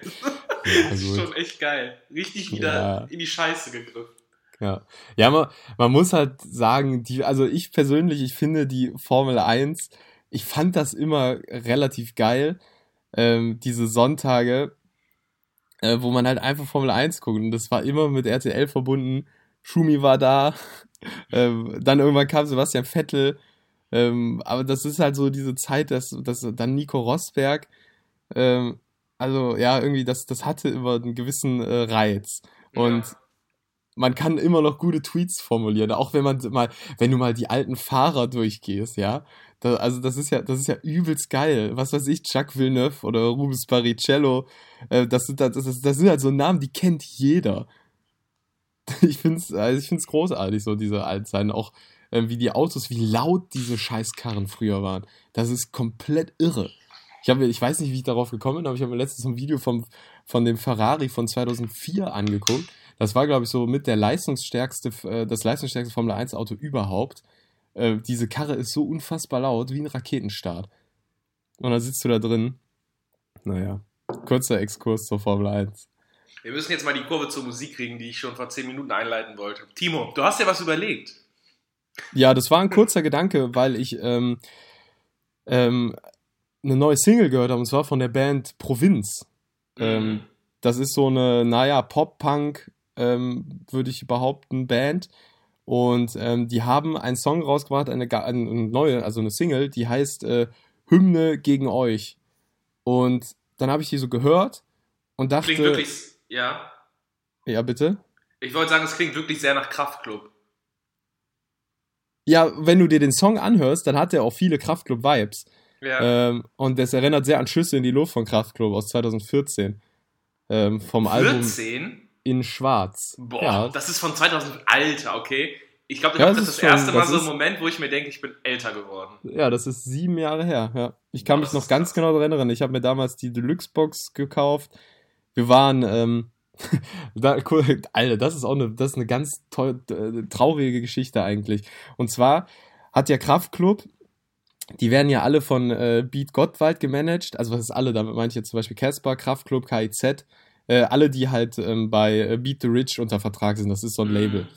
Ja, das ist schon echt geil. Richtig wieder ja. in die Scheiße gegriffen. Ja, ja man, man muss halt sagen, die, also ich persönlich, ich finde die Formel 1, ich fand das immer relativ geil ähm, diese Sonntage, äh, wo man halt einfach Formel 1 guckt. Und das war immer mit RTL verbunden. Schumi war da. ähm, dann irgendwann kam Sebastian Vettel. Ähm, aber das ist halt so diese Zeit, dass, dass dann Nico Rosberg, ähm, also ja, irgendwie, das, das hatte immer einen gewissen äh, Reiz. Und ja. man kann immer noch gute Tweets formulieren, auch wenn man mal, wenn du mal die alten Fahrer durchgehst, ja. Da, also das ist ja, das ist ja übelst geil. Was weiß ich, Chuck Villeneuve oder Rubens Barrichello. Äh, das, sind, das, das, das sind halt so Namen, die kennt jeder. Ich finde es also großartig, so diese Altzeiten. Auch äh, wie die Autos, wie laut diese Scheißkarren früher waren. Das ist komplett irre. Ich, hab, ich weiß nicht, wie ich darauf gekommen bin, aber ich habe mir letztens ein Video vom, von dem Ferrari von 2004 angeguckt. Das war, glaube ich, so mit der leistungsstärkste, äh, das leistungsstärkste Formel 1 Auto überhaupt. Äh, diese Karre ist so unfassbar laut wie ein Raketenstart. Und dann sitzt du da drin. Naja, kurzer Exkurs zur Formel 1. Wir müssen jetzt mal die Kurve zur Musik kriegen, die ich schon vor 10 Minuten einleiten wollte. Timo, du hast ja was überlegt. Ja, das war ein kurzer Gedanke, weil ich ähm, ähm, eine neue Single gehört habe, und zwar von der Band Provinz. Mhm. Ähm, das ist so eine, naja, Pop-Punk, ähm, würde ich behaupten, Band. Und ähm, die haben einen Song rausgebracht, eine, eine, neue, also eine Single, die heißt äh, Hymne gegen euch. Und dann habe ich die so gehört und dachte. Klingt wirklich, ja. Ja, bitte? Ich wollte sagen, es klingt wirklich sehr nach Kraftclub. Ja, wenn du dir den Song anhörst, dann hat er auch viele Kraftclub-Vibes. Ja. Ähm, und das erinnert sehr an Schüsse in die Luft von Kraftclub aus 2014. Ähm, vom 14? Album in Schwarz. Boah, ja. das ist von 2000, Alter, okay. Ich glaube, das, ja, das ist das erste Mal so ein Moment, wo ich mir denke, ich bin älter geworden. Ja, das ist sieben Jahre her. Ja. Ich kann Boah, mich noch ganz genau daran erinnern. Ich habe mir damals die Deluxe-Box gekauft. Wir waren, ähm, da, cool, Alter, das ist auch eine, das ist eine ganz toll, äh, traurige Geschichte eigentlich. Und zwar hat ja Kraftklub, die werden ja alle von äh, Beat Gottwald gemanagt. Also was ist alle? Damit meine ich jetzt zum Beispiel Casper, Kraftklub, KIZ äh, alle, die halt ähm, bei äh, Beat the Rich unter Vertrag sind, das ist so ein Label.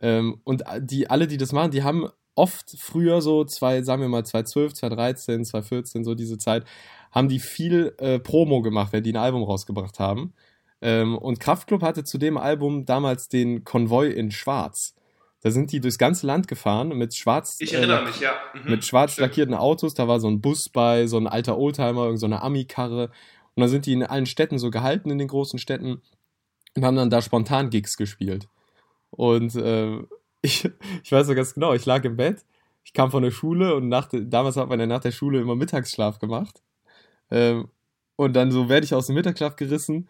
Ähm, und die, alle, die das machen, die haben oft früher so, zwei, sagen wir mal 2012, 2013, 2014, so diese Zeit, haben die viel äh, Promo gemacht, wenn die ein Album rausgebracht haben. Ähm, und Kraftklub hatte zu dem Album damals den Konvoi in Schwarz. Da sind die durchs ganze Land gefahren mit schwarz. Ich erinnere äh, mich, ja. Mhm, mit schwarz stimmt. lackierten Autos. Da war so ein Bus bei, so ein alter Oldtimer, so eine Ami-Karre. Und dann sind die in allen Städten so gehalten, in den großen Städten, und haben dann da spontan Gigs gespielt. Und äh, ich, ich weiß so ganz genau, ich lag im Bett, ich kam von der Schule und nach, damals hat man ja nach der Schule immer Mittagsschlaf gemacht. Ähm, und dann so werde ich aus dem Mittagsschlaf gerissen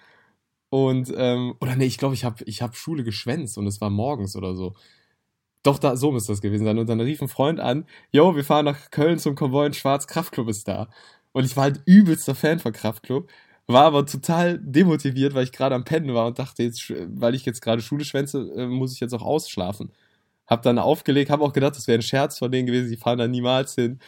und, ähm, oder nee, ich glaube, ich habe ich hab Schule geschwänzt und es war morgens oder so. Doch, da, so muss das gewesen sein. Und dann rief ein Freund an, yo, wir fahren nach Köln zum Konvoi in Schwarz, Kraftclub ist da. Und ich war halt übelster Fan von Kraftklub. war aber total demotiviert, weil ich gerade am Pennen war und dachte, jetzt, weil ich jetzt gerade Schule schwänze, äh, muss ich jetzt auch ausschlafen. Hab dann aufgelegt, hab auch gedacht, das wäre ein Scherz von denen gewesen, die fahren da niemals hin.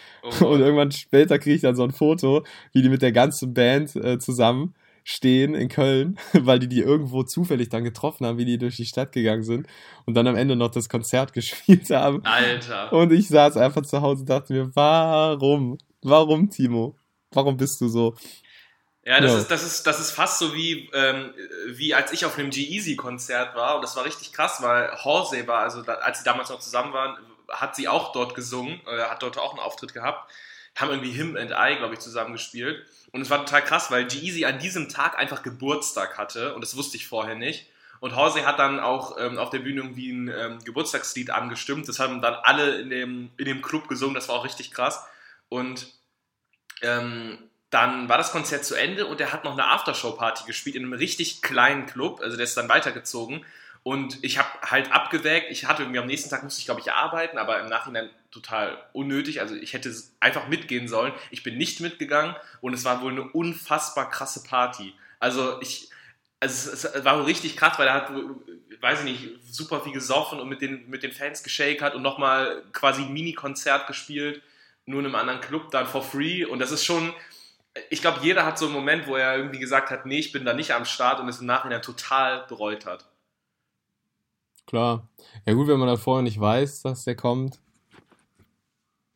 Oh. Und irgendwann später kriege ich dann so ein Foto, wie die mit der ganzen Band äh, zusammen stehen in Köln, weil die die irgendwo zufällig dann getroffen haben, wie die durch die Stadt gegangen sind und dann am Ende noch das Konzert gespielt haben. Alter. Und ich saß einfach zu Hause und dachte mir, warum? Warum, Timo? Warum bist du so? Ja, das, ja. Ist, das, ist, das ist fast so wie, ähm, wie als ich auf einem G-Easy-Konzert war und das war richtig krass, weil Horsey war, also da, als sie damals noch zusammen waren, hat sie auch dort gesungen, äh, hat dort auch einen Auftritt gehabt, haben irgendwie Him and I, glaube ich, zusammen gespielt und es war total krass, weil G-Easy an diesem Tag einfach Geburtstag hatte und das wusste ich vorher nicht. Und Horsey hat dann auch ähm, auf der Bühne irgendwie ein ähm, Geburtstagslied angestimmt. Das haben dann alle in dem, in dem Club gesungen. Das war auch richtig krass. Und ähm, dann war das Konzert zu Ende und er hat noch eine Aftershow-Party gespielt in einem richtig kleinen Club. Also der ist dann weitergezogen. Und ich habe halt abgewägt. Ich hatte irgendwie am nächsten Tag musste ich, glaube ich, arbeiten, aber im Nachhinein total unnötig. Also ich hätte einfach mitgehen sollen. Ich bin nicht mitgegangen und es war wohl eine unfassbar krasse Party. Also ich, also es, war wohl richtig krass, weil er hat, weiß ich nicht, super viel gesoffen und mit den, mit den Fans geshakert und nochmal quasi ein Mini-Konzert gespielt, nur in einem anderen Club dann for free. Und das ist schon, ich glaube, jeder hat so einen Moment, wo er irgendwie gesagt hat, nee, ich bin da nicht am Start und es im Nachhinein total bereut hat. Klar. Ja gut, wenn man da vorher nicht weiß, dass der kommt,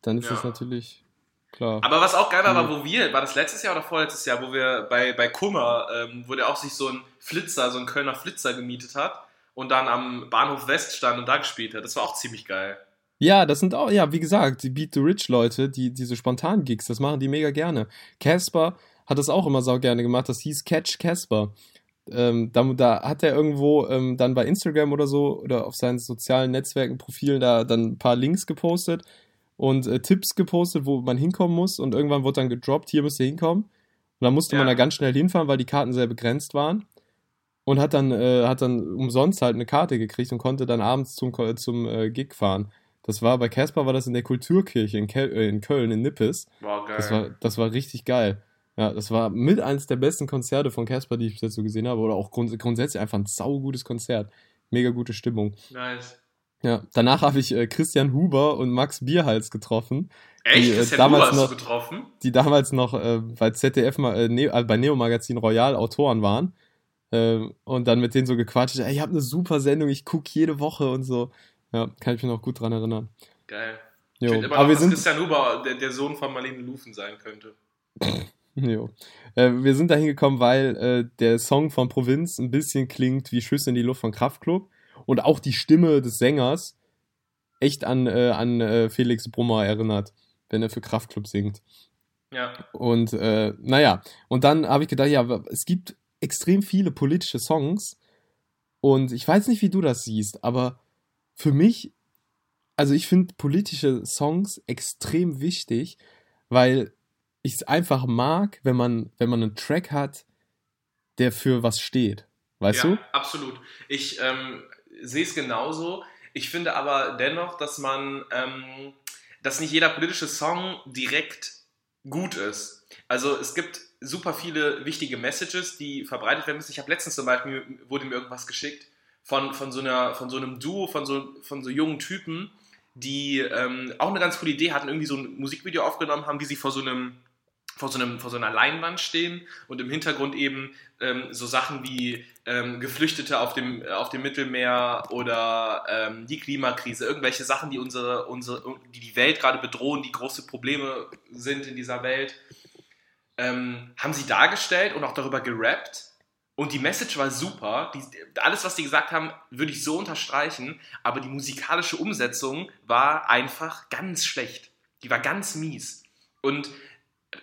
dann ist ja. das natürlich klar. Aber was auch geil war, war, wo wir, war das letztes Jahr oder vorletztes Jahr, wo wir bei, bei Kummer, ähm, wo der auch sich so ein Flitzer, so ein Kölner Flitzer gemietet hat und dann am Bahnhof West stand und da gespielt hat. Das war auch ziemlich geil. Ja, das sind auch, ja, wie gesagt, die Beat the Rich Leute, die diese spontanen Gigs, das machen die mega gerne. Casper hat das auch immer sau gerne gemacht, das hieß Catch Casper. Ähm, da, da, hat er irgendwo ähm, dann bei Instagram oder so oder auf seinen sozialen Netzwerken, Profilen da dann ein paar Links gepostet und äh, Tipps gepostet, wo man hinkommen muss und irgendwann wurde dann gedroppt, hier müsst ihr hinkommen. Und dann musste ja. man da ganz schnell hinfahren, weil die Karten sehr begrenzt waren. Und hat dann, äh, hat dann umsonst halt eine Karte gekriegt und konnte dann abends zum, zum äh, Gig fahren. Das war bei Casper war das in der Kulturkirche in, Kel äh, in Köln, in Nippes. Wow, geil. Das war, das war richtig geil. Ja, das war mit eines der besten Konzerte von Casper, die ich bis jetzt so gesehen habe. Oder auch grund grundsätzlich einfach ein saugutes Konzert. Mega gute Stimmung. Nice. Ja, danach habe ich äh, Christian Huber und Max Bierhals getroffen. Echt? Die, äh, Christian damals Huber noch, getroffen? Die damals noch äh, bei ZDF, äh, ne, äh, bei Neo Magazin Royal Autoren waren. Äh, und dann mit denen so gequatscht, ey, ich habe eine super Sendung, ich gucke jede Woche und so. Ja, kann ich mich noch gut dran erinnern. Geil. Jo. Ich immer noch, dass Christian Huber der, der Sohn von Marlene Lufen sein könnte. jo. Äh, wir sind da hingekommen, weil äh, der Song von Provinz ein bisschen klingt wie Schüsse in die Luft von Kraftklub und auch die Stimme des Sängers echt an, äh, an äh, Felix Brummer erinnert, wenn er für Kraftklub singt. Ja. Und äh, naja, und dann habe ich gedacht, ja, es gibt extrem viele politische Songs und ich weiß nicht, wie du das siehst, aber für mich, also ich finde politische Songs extrem wichtig, weil ich es einfach mag, wenn man, wenn man einen Track hat, der für was steht. Weißt ja, du? Absolut. Ich ähm, sehe es genauso. Ich finde aber dennoch, dass man, ähm, dass nicht jeder politische Song direkt gut ist. Also es gibt super viele wichtige Messages, die verbreitet werden müssen. Ich habe letztens zum Beispiel, wurde mir irgendwas geschickt von, von, so, einer, von so einem Duo, von so, von so jungen Typen, die ähm, auch eine ganz coole Idee hatten, irgendwie so ein Musikvideo aufgenommen haben, wie sie vor so einem vor so, einem, vor so einer Leinwand stehen und im Hintergrund eben ähm, so Sachen wie ähm, Geflüchtete auf dem, auf dem Mittelmeer oder ähm, die Klimakrise, irgendwelche Sachen, die unsere, unsere, die, die Welt gerade bedrohen, die große Probleme sind in dieser Welt, ähm, haben sie dargestellt und auch darüber gerappt. Und die Message war super. Die, alles, was die gesagt haben, würde ich so unterstreichen. Aber die musikalische Umsetzung war einfach ganz schlecht. Die war ganz mies. Und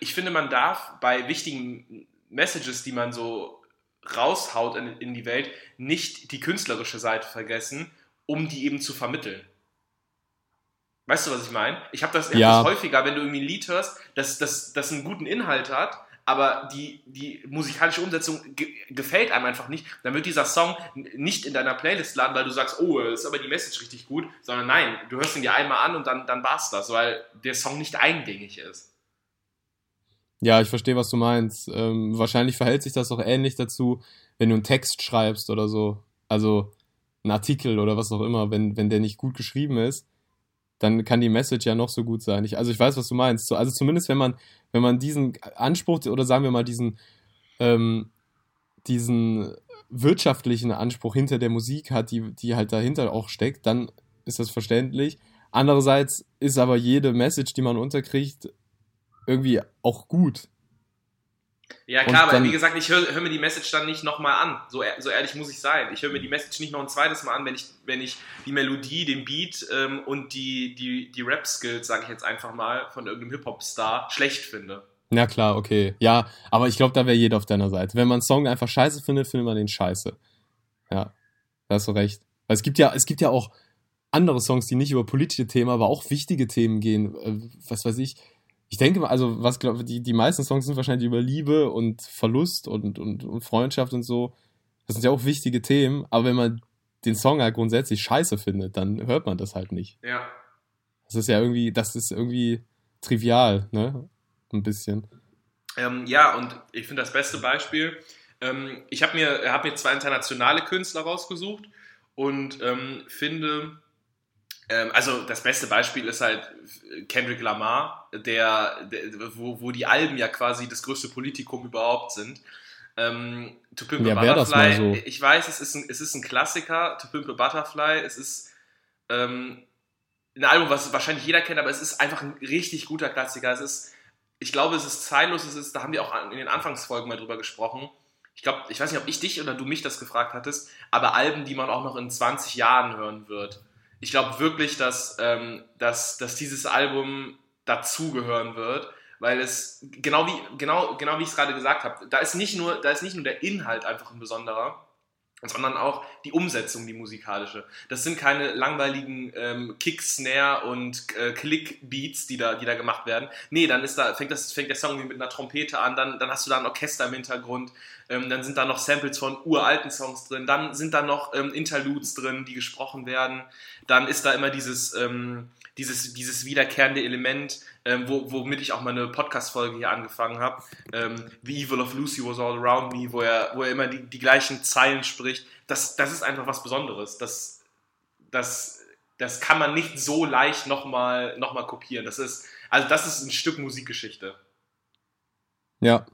ich finde, man darf bei wichtigen Messages, die man so raushaut in, in die Welt, nicht die künstlerische Seite vergessen, um die eben zu vermitteln. Weißt du, was ich meine? Ich habe das, ja. hab das häufiger, wenn du irgendwie ein Lied hörst, das, das, das einen guten Inhalt hat, aber die, die musikalische Umsetzung ge gefällt einem einfach nicht, dann wird dieser Song nicht in deiner Playlist laden, weil du sagst, oh, ist aber die Message richtig gut, sondern nein, du hörst ihn dir einmal an und dann, dann war's das, weil der Song nicht eingängig ist. Ja, ich verstehe, was du meinst. Ähm, wahrscheinlich verhält sich das auch ähnlich dazu, wenn du einen Text schreibst oder so. Also einen Artikel oder was auch immer. Wenn, wenn der nicht gut geschrieben ist, dann kann die Message ja noch so gut sein. Ich, also ich weiß, was du meinst. So, also zumindest wenn man, wenn man diesen Anspruch oder sagen wir mal diesen, ähm, diesen wirtschaftlichen Anspruch hinter der Musik hat, die, die halt dahinter auch steckt, dann ist das verständlich. Andererseits ist aber jede Message, die man unterkriegt, irgendwie auch gut. Ja, klar, aber wie gesagt, ich höre hör mir die Message dann nicht nochmal an. So, so ehrlich muss ich sein. Ich höre mir die Message nicht noch ein zweites Mal an, wenn ich, wenn ich die Melodie, den Beat ähm, und die, die, die Rap-Skills, sage ich jetzt einfach mal, von irgendeinem Hip-Hop-Star schlecht finde. Na klar, okay. Ja, aber ich glaube, da wäre jeder auf deiner Seite. Wenn man einen Song einfach scheiße findet, findet man den scheiße. Ja, da hast du recht. Weil es gibt ja, es gibt ja auch andere Songs, die nicht über politische Themen, aber auch wichtige Themen gehen. Äh, was weiß ich ich denke mal, also was glaube die, die meisten Songs sind wahrscheinlich über Liebe und Verlust und, und, und Freundschaft und so. Das sind ja auch wichtige Themen, aber wenn man den Song halt grundsätzlich scheiße findet, dann hört man das halt nicht. Ja. Das ist ja irgendwie, das ist irgendwie trivial, ne? Ein bisschen. Ähm, ja, und ich finde das beste Beispiel, ähm, ich habe mir, hab mir zwei internationale Künstler rausgesucht und ähm, finde, ähm, also das beste Beispiel ist halt Kendrick Lamar, der, der wo, wo, die Alben ja quasi das größte Politikum überhaupt sind. Ähm, to Pimp ja, Butterfly, so. ich weiß, es ist, ein, es ist ein Klassiker, To Pimp Butterfly, es ist ähm, ein Album, was wahrscheinlich jeder kennt, aber es ist einfach ein richtig guter Klassiker. Es ist, ich glaube, es ist zeitlos, es ist, da haben wir auch in den Anfangsfolgen mal drüber gesprochen. Ich glaube, ich weiß nicht, ob ich dich oder du mich das gefragt hattest, aber Alben, die man auch noch in 20 Jahren hören wird ich glaube wirklich, dass, ähm, dass, dass dieses Album dazugehören wird, weil es genau wie genau genau wie ich es gerade gesagt habe, da ist nicht nur da ist nicht nur der Inhalt einfach ein besonderer, sondern auch die Umsetzung, die musikalische. Das sind keine langweiligen ähm, Kick, Snare und äh, Click-Beats, die da, die da gemacht werden. Nee, dann ist da, fängt, das, fängt der Song mit einer Trompete an, dann, dann hast du da ein Orchester im Hintergrund, ähm, dann sind da noch Samples von uralten Songs drin, dann sind da noch ähm, Interludes drin, die gesprochen werden, dann ist da immer dieses, ähm, dieses, dieses wiederkehrende Element, ähm, wo, womit ich auch mal eine Podcast-Folge hier angefangen habe. Ähm, The Evil of Lucy was all around me, wo er, wo er immer die, die gleichen Zeilen spricht. Das, das ist einfach was Besonderes. Das, das, das kann man nicht so leicht nochmal noch mal kopieren. Das ist, also das ist ein Stück Musikgeschichte. Ja,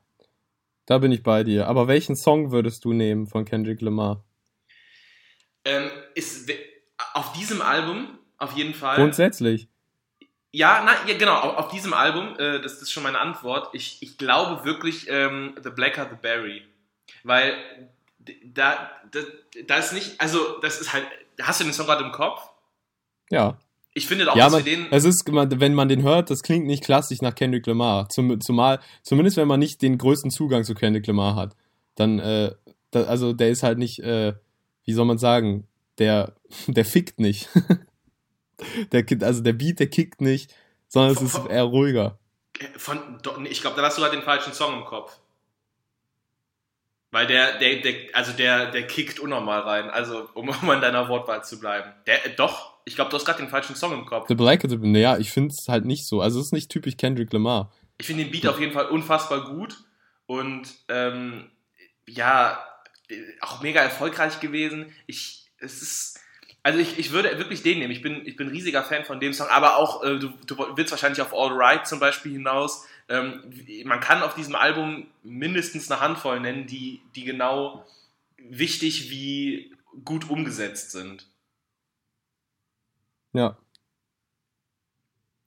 da bin ich bei dir. Aber welchen Song würdest du nehmen von Kendrick Lamar? Ähm, ist auf diesem Album auf jeden Fall. Grundsätzlich. Ja, na, ja, genau, auf, auf diesem Album, äh, das, das, ist schon meine Antwort. Ich, ich glaube wirklich ähm, The Blacker the Berry. Weil da, da, da ist nicht, also das ist halt, hast du den Song gerade im Kopf? Ja. Ich finde auch, ja, dass man, wir den. Es ist, wenn man den hört, das klingt nicht klassisch nach Kendrick Lamar. Zum, zumal, zumindest wenn man nicht den größten Zugang zu Kendrick Lamar hat. Dann, äh, da, also der ist halt nicht, äh, wie soll man sagen, der, der fickt nicht. Der, also der Beat, der kickt nicht, sondern es ist eher ruhiger. Von, ich glaube, da hast du gerade den falschen Song im Kopf. Weil der, der, der, also der, der kickt unnormal rein. Also, um, um an deiner Wortwahl zu bleiben. Der, äh, doch, ich glaube, du hast gerade den falschen Song im Kopf. The Black the, naja, ich finde es halt nicht so. Also, es ist nicht typisch Kendrick Lamar. Ich finde den Beat auf jeden Fall unfassbar gut und, ähm, ja, auch mega erfolgreich gewesen. Ich, es ist, also ich, ich würde wirklich den nehmen. Ich bin, ich bin riesiger Fan von dem Song, aber auch, äh, du, du willst wahrscheinlich auf All Right zum Beispiel hinaus. Ähm, man kann auf diesem Album mindestens eine Handvoll nennen, die, die genau wichtig wie gut umgesetzt sind. Ja.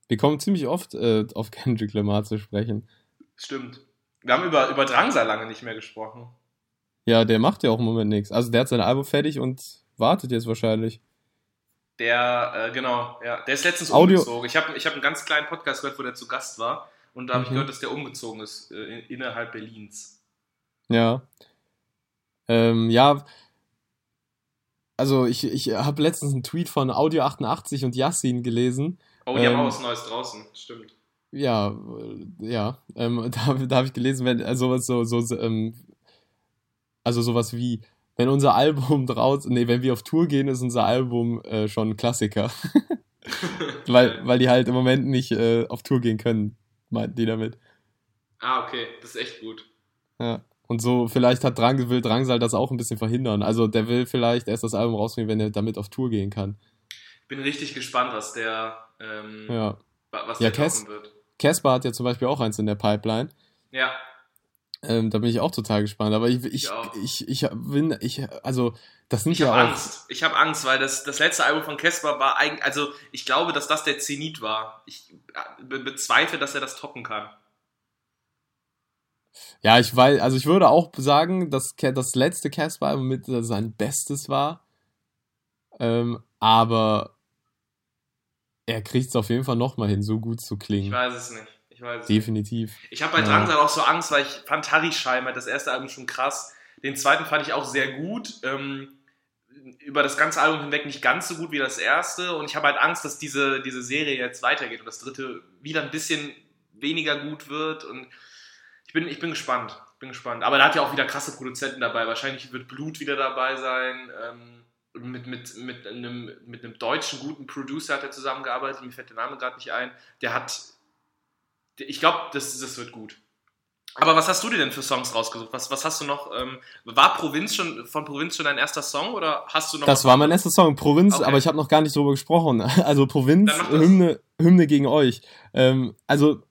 Wir kommen ziemlich oft äh, auf Kendrick Lamar zu sprechen. Stimmt. Wir haben über, über Drangsal lange nicht mehr gesprochen. Ja, der macht ja auch im Moment nichts. Also der hat sein Album fertig und wartet jetzt wahrscheinlich. Der, äh, genau, ja, der ist letztens Audio. umgezogen. Ich habe ich hab einen ganz kleinen Podcast gehört, wo der zu Gast war. Und da habe mhm. ich gehört, dass der umgezogen ist äh, innerhalb Berlins. Ja. Ähm, ja. Also ich, ich habe letztens einen Tweet von Audio 88 und Yassin gelesen. Oh, die ähm, haben auch was Neues draußen, stimmt. Ja, äh, ja. Ähm, da, da habe ich gelesen, wenn also so, so, so ähm, also sowas wie wenn unser Album draußen, nee, wenn wir auf Tour gehen, ist unser Album äh, schon ein Klassiker. weil, weil die halt im Moment nicht äh, auf Tour gehen können, meinten die damit. Ah, okay, das ist echt gut. Ja. Und so, vielleicht hat Drang, will Drangsal das auch ein bisschen verhindern. Also der will vielleicht erst das Album rausbringen, wenn er damit auf Tour gehen kann. Ich bin richtig gespannt, was der, ähm, Ja. was Ja, der Kes- toppen wird. Casper hat ja zum Beispiel auch eins in der Pipeline. Ja, Ähm, da bin ich auch total gespannt. Aber ich, ich, Ich ich, ich bin, ich, also, das sind ich ja habe auch. Angst. Ich habe Angst, weil das, das letzte Album von Casper war eigentlich, also ich glaube, dass das der Zenit war. Ich äh, be bezweifle, dass er das toppen kann. Ja, ich weiß, also ich würde auch sagen, dass das letzte Casper-Album mit äh, sein Bestes war. Ähm, aber er kriegt es auf jeden Fall nochmal hin, so gut zu Ich klingen. weiß es nicht. Ich weiß. Definitiv. Ich habe bei Ja. Drangsal auch so Angst, weil ich fand Harry Scheimer, das erste Album schon krass. Den zweiten fand ich auch sehr gut. Ähm, über das ganze Album hinweg nicht ganz so gut wie das erste. Und ich habe halt Angst, dass diese, diese Serie jetzt weitergeht und das dritte wieder ein bisschen weniger gut wird. Und ich bin, ich bin gespannt. Bin gespannt. Aber da hat ja auch wieder krasse Produzenten dabei. Wahrscheinlich wird Blut wieder dabei sein. Ähm, mit, mit, mit, einem, mit einem deutschen guten Producer hat er zusammengearbeitet. Mir fällt der Name gerade nicht ein. Der hat. Ich glaube, das, das wird gut. Aber was hast du dir denn für Songs rausgesucht? Was, was hast du noch? Ähm, war Provinz schon von Provinz schon dein erster Song oder hast du noch? Das war mein erster Song, Provinz, Okay. aber ich habe noch gar nicht drüber gesprochen. Also Provinz. Hymne, Hymne gegen euch. Ähm, also,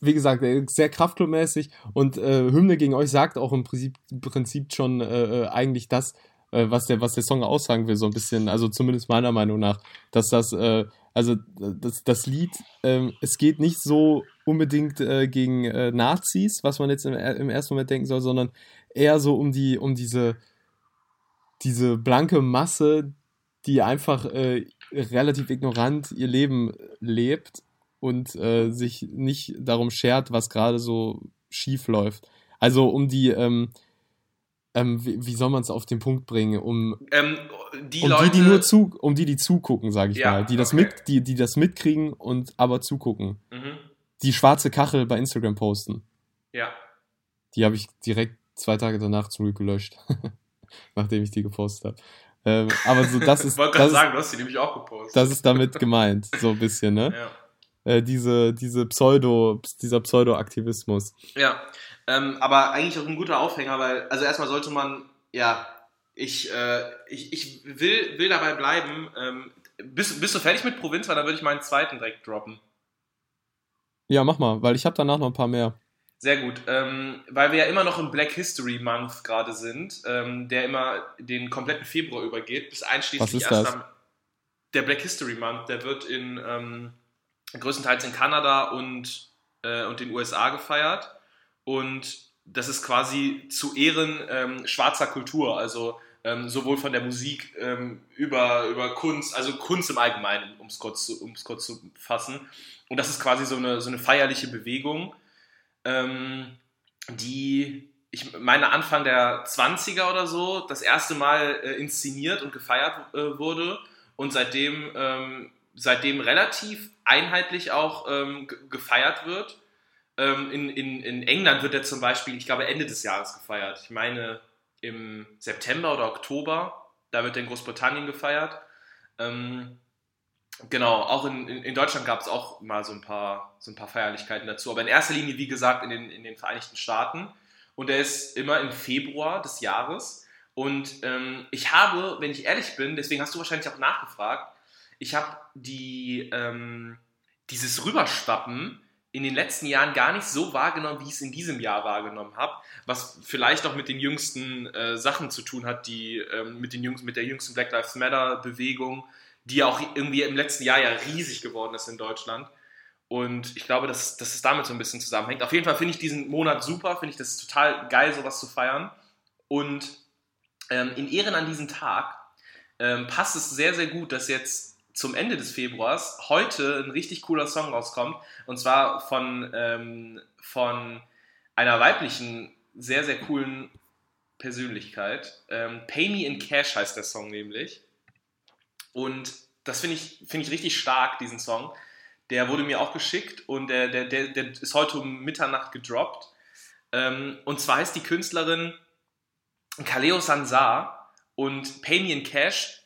wie gesagt, äh, sehr kraftclubmäßig und äh, Hymne gegen euch sagt auch im Prinzip, Prinzip schon äh, äh, eigentlich das, äh, was, der, was der Song aussagen will, so ein bisschen, also zumindest meiner Meinung nach, dass das, äh, also das, das Lied, ähm, es geht nicht so unbedingt äh, gegen äh, Nazis, was man jetzt im, im ersten Moment denken soll, sondern eher so um die, um diese, diese blanke Masse, die einfach äh, relativ ignorant ihr Leben lebt und äh, sich nicht darum schert, was gerade so schief läuft. Also um die, ähm, ähm, wie, wie soll man es auf den Punkt bringen, um, ähm, die um Leute, die, die nur zu, um die, die zugucken, sage ich Ja, mal, die das okay. mit, die, die das mitkriegen und aber zugucken. Mhm, Die schwarze Kachel bei Instagram posten. ja. Die habe ich direkt zwei Tage danach zum Glück gelöscht, nachdem ich die gepostet habe. Ähm, aber so das Ich ist, wollte das gerade sagen, du hast die nämlich auch gepostet. das ist damit gemeint, so ein bisschen, ne? ja. Äh, diese, diese Pseudo, dieser Pseudo-Aktivismus. Ja, ähm, aber eigentlich auch ein guter Aufhänger, weil, also erstmal sollte man, ja, ich, äh, ich, ich will, will dabei bleiben. Ähm, bist, bist du fertig mit Provinz? Weil dann würde ich meinen zweiten direkt droppen. Ja, mach mal, weil ich habe danach noch ein paar mehr. Sehr gut, ähm, weil wir ja immer noch im Black History Month gerade sind, ähm, der immer den kompletten Februar übergeht, bis einschließlich Was ist erst das? am. Der Black History Month, der wird in ähm, größtenteils in Kanada und, äh, und den USA gefeiert. Und das ist quasi zu Ehren ähm, schwarzer Kultur, also ähm, sowohl von der Musik ähm, über, über Kunst, also Kunst im Allgemeinen, um es kurz, zu- kurz zu fassen. Und das ist quasi so eine, so eine feierliche Bewegung, ähm, die, ich meine, Anfang der 20er oder so das erste Mal äh, inszeniert und gefeiert äh, wurde und seitdem, ähm, seitdem relativ einheitlich auch ähm, ge- gefeiert wird. Ähm, in, in, in England wird er zum Beispiel, ich glaube, Ende des Jahres gefeiert. Ich meine, im September oder Oktober, da wird er in Großbritannien gefeiert. Ähm, genau, auch in, in, in Deutschland gab es auch mal so ein, paar, so ein paar Feierlichkeiten dazu. Aber in erster Linie, wie gesagt, in den, in den Vereinigten Staaten. Und er ist immer im Februar des Jahres. Und ähm, ich habe, wenn ich ehrlich bin, deswegen hast du wahrscheinlich auch nachgefragt, ich habe die, ähm, dieses Rüberschwappen in den letzten Jahren gar nicht so wahrgenommen, wie ich es in diesem Jahr wahrgenommen habe, was vielleicht auch mit den jüngsten äh, Sachen zu tun hat, die ähm, mit, den jüngsten, mit der jüngsten Black Lives Matter Bewegung, die ja auch irgendwie im letzten Jahr ja riesig geworden ist in Deutschland. Und ich glaube, dass, dass es damit so ein bisschen zusammenhängt. Auf jeden Fall finde ich diesen Monat super, finde ich das total geil, sowas zu feiern. Und ähm, in Ehren an diesen Tag ähm, passt es sehr, sehr gut, dass jetzt zum Ende des Februars heute ein richtig cooler Song rauskommt. Und zwar von, ähm, von einer weiblichen, sehr, sehr coolen Persönlichkeit. Ähm, Pay Me in Cash heißt der Song nämlich. Und das finde ich, finde ich richtig stark, diesen Song. Der wurde mir auch geschickt und der, der, der, der ist heute um Mitternacht gedroppt. Ähm, und zwar heißt die Künstlerin Kaleo Sansar und Pay Me in Cash.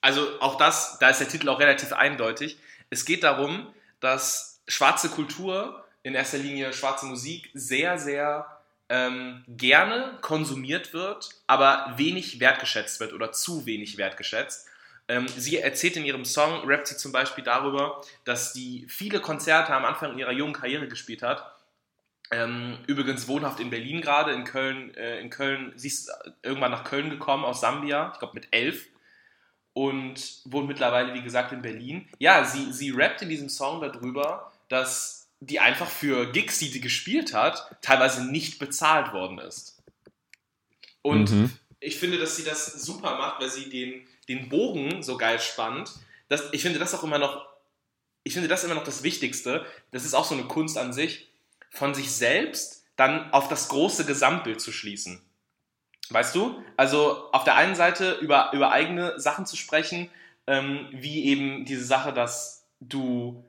Also auch das, da ist der Titel auch relativ eindeutig. Es geht darum, dass schwarze Kultur in erster Linie schwarze Musik sehr, sehr ähm, gerne konsumiert wird, aber wenig wertgeschätzt wird oder zu wenig wertgeschätzt. Ähm, sie erzählt in ihrem Song, rappt sie zum Beispiel darüber, dass die viele Konzerte am Anfang ihrer jungen Karriere gespielt hat. Ähm, übrigens wohnhaft in Berlin gerade, in Köln, äh, in Köln, sie ist irgendwann nach Köln gekommen aus Sambia, ich glaube mit elf und wohnt mittlerweile, wie gesagt, in Berlin. Ja, sie, sie rappt in diesem Song darüber, dass die einfach für Gigs, die sie gespielt hat, teilweise nicht bezahlt worden ist. Und mhm. ich finde, dass sie das super macht, weil sie den, den Bogen so geil spannt. Das, ich finde das auch immer noch, ich finde das immer noch das Wichtigste. Das ist auch so eine Kunst an sich, von sich selbst dann auf das große Gesamtbild zu schließen. Weißt du? Also auf der einen Seite über, über eigene Sachen zu sprechen, ähm, wie eben diese Sache, dass du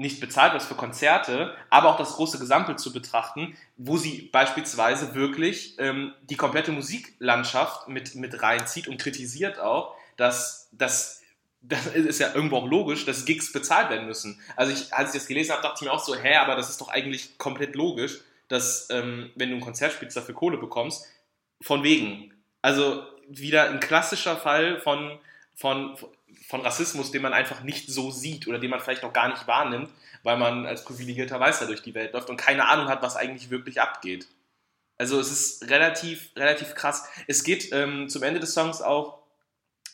nicht bezahlt wirst für Konzerte, aber auch das große Gesamtbild zu betrachten, wo sie beispielsweise wirklich ähm, die komplette Musiklandschaft mit, mit reinzieht und kritisiert auch, dass das, das ist ja irgendwo auch logisch, dass Gigs bezahlt werden müssen. Also ich, als ich das gelesen habe, dachte ich mir auch so, hä, aber das ist doch eigentlich komplett logisch, dass ähm, wenn du ein Konzert spielst, dafür Kohle bekommst, von wegen. Also wieder ein klassischer Fall von, von, von Rassismus, den man einfach nicht so sieht oder den man vielleicht noch gar nicht wahrnimmt, weil man als privilegierter Weißer durch die Welt läuft und keine Ahnung hat, was eigentlich wirklich abgeht. Also es ist relativ, relativ krass. Es geht ähm, zum Ende des Songs auch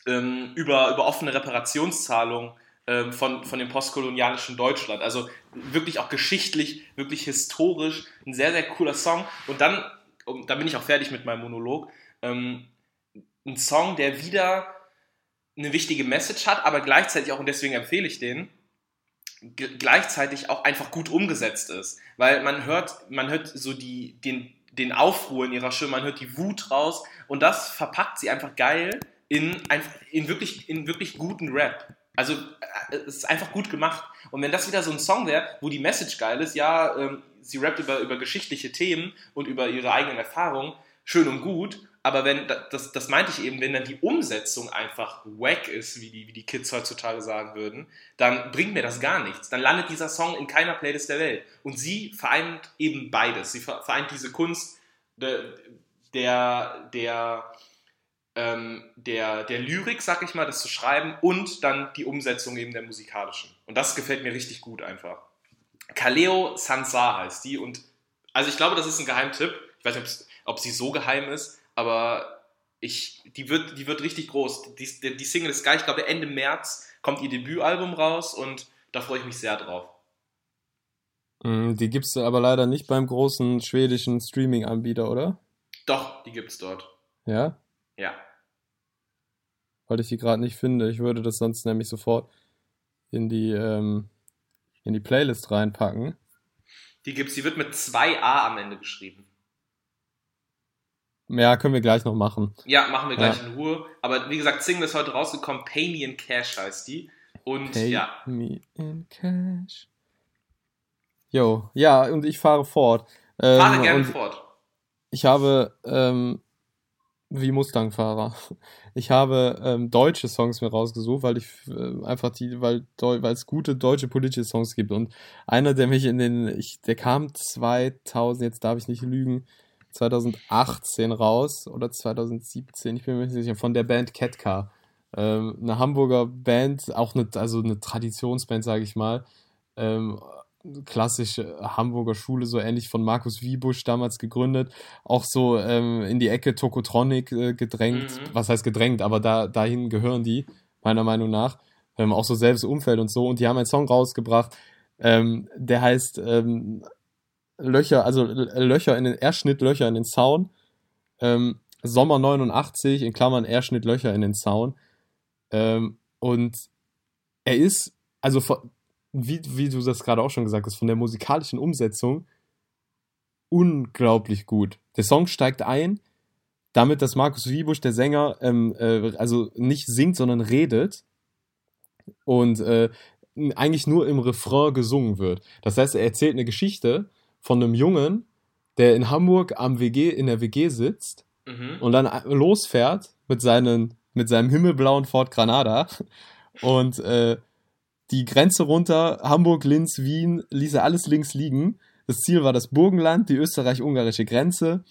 ähm, über, über offene Reparationszahlungen ähm, von, von dem postkolonialischen Deutschland. Also wirklich auch geschichtlich, wirklich historisch, ein sehr, sehr cooler Song. Und dann und da bin ich auch fertig mit meinem Monolog, ähm, ein Song, der wieder eine wichtige Message hat, aber gleichzeitig auch, und deswegen empfehle ich den, gleichzeitig auch einfach gut umgesetzt ist. Weil man hört, man hört so die, den, den Aufruhr in ihrer Stimme, man hört die Wut raus und das verpackt sie einfach geil in, in, wirklich, in wirklich guten Rap. Also äh, es ist einfach gut gemacht. Und wenn das wieder so ein Song wäre, wo die Message geil ist, ja, ähm, sie rappt über, über geschichtliche Themen und über ihre eigenen Erfahrungen, schön und gut, aber wenn, das, das meinte ich eben, wenn dann die Umsetzung einfach wack ist, wie die, wie die Kids heutzutage sagen würden, dann bringt mir das gar nichts. Dann landet dieser Song in keiner Playlist der Welt. Und sie vereint eben beides. Sie vereint diese Kunst der, der, der, ähm, der, der Lyrik, sag ich mal, das zu schreiben und dann die Umsetzung eben der musikalischen. Und das gefällt mir richtig gut einfach. Kaleo Sansar heißt die und also ich glaube, das ist ein Geheimtipp. Ich weiß nicht, ob sie so geheim ist, aber ich, die, wird, die wird richtig groß. Die, die, die Single ist geil. Ich glaube, Ende März kommt ihr Debütalbum raus und da freue ich mich sehr drauf. Mm, die gibt es aber leider nicht beim großen schwedischen Streaming-Anbieter, oder? Doch, die gibt es dort. Ja? Ja. Weil ich die gerade nicht finde. Ich würde das sonst nämlich sofort in die ähm, in die Playlist reinpacken. Die gibt's, die wird mit 2a am Ende geschrieben. Ja, können wir gleich noch machen. Ja, machen wir gleich ja. in Ruhe. Aber wie gesagt, Single ist heute rausgekommen. Pay Me in Cash heißt die. Und Pay ja. Me in Cash. Jo, ja, und ich fahre fort. Ähm, fahre gerne fort. Ich habe ähm, wie Mustang-Fahrer. Ich habe ähm, deutsche Songs mir rausgesucht, weil ich äh, einfach die, weil weil es gute deutsche politische Songs gibt. Und einer, der mich in den, ich, der kam 2000, jetzt darf ich nicht lügen, 2018 raus oder 2017, ich bin mir nicht sicher, von der Band Catcar. Ähm, eine Hamburger Band, auch eine, also eine Traditionsband, sage ich mal. Ähm, klassische Hamburger Schule, so ähnlich von Markus Wiebusch damals gegründet, auch so ähm, in die Ecke Tokotronic äh, gedrängt, mhm. was heißt gedrängt, aber da, dahin gehören die, meiner Meinung nach, ähm, auch so selbst Umfeld und so, und die haben einen Song rausgebracht, ähm, der heißt ähm, Löcher, also Löcher in den, er schnitt Löcher in den Zaun, ähm, Sommer 89, in Klammern, er schnitt Löcher in den Zaun, ähm, und er ist, also wie, wie du das gerade auch schon gesagt hast, von der musikalischen Umsetzung unglaublich gut. Der Song steigt ein, damit, dass Markus Wiebusch, der Sänger, ähm, äh, also nicht singt, sondern redet und äh, eigentlich nur im Refrain gesungen wird. Das heißt, er erzählt eine Geschichte von einem Jungen, der in Hamburg am WG, in der WG sitzt mhm. und dann losfährt mit, seinen, mit seinem himmelblauen Ford Granada und äh, die Grenze runter, Hamburg, Linz, Wien, ließ er alles links liegen, Das Ziel war das Burgenland, die österreich-ungarische Grenze.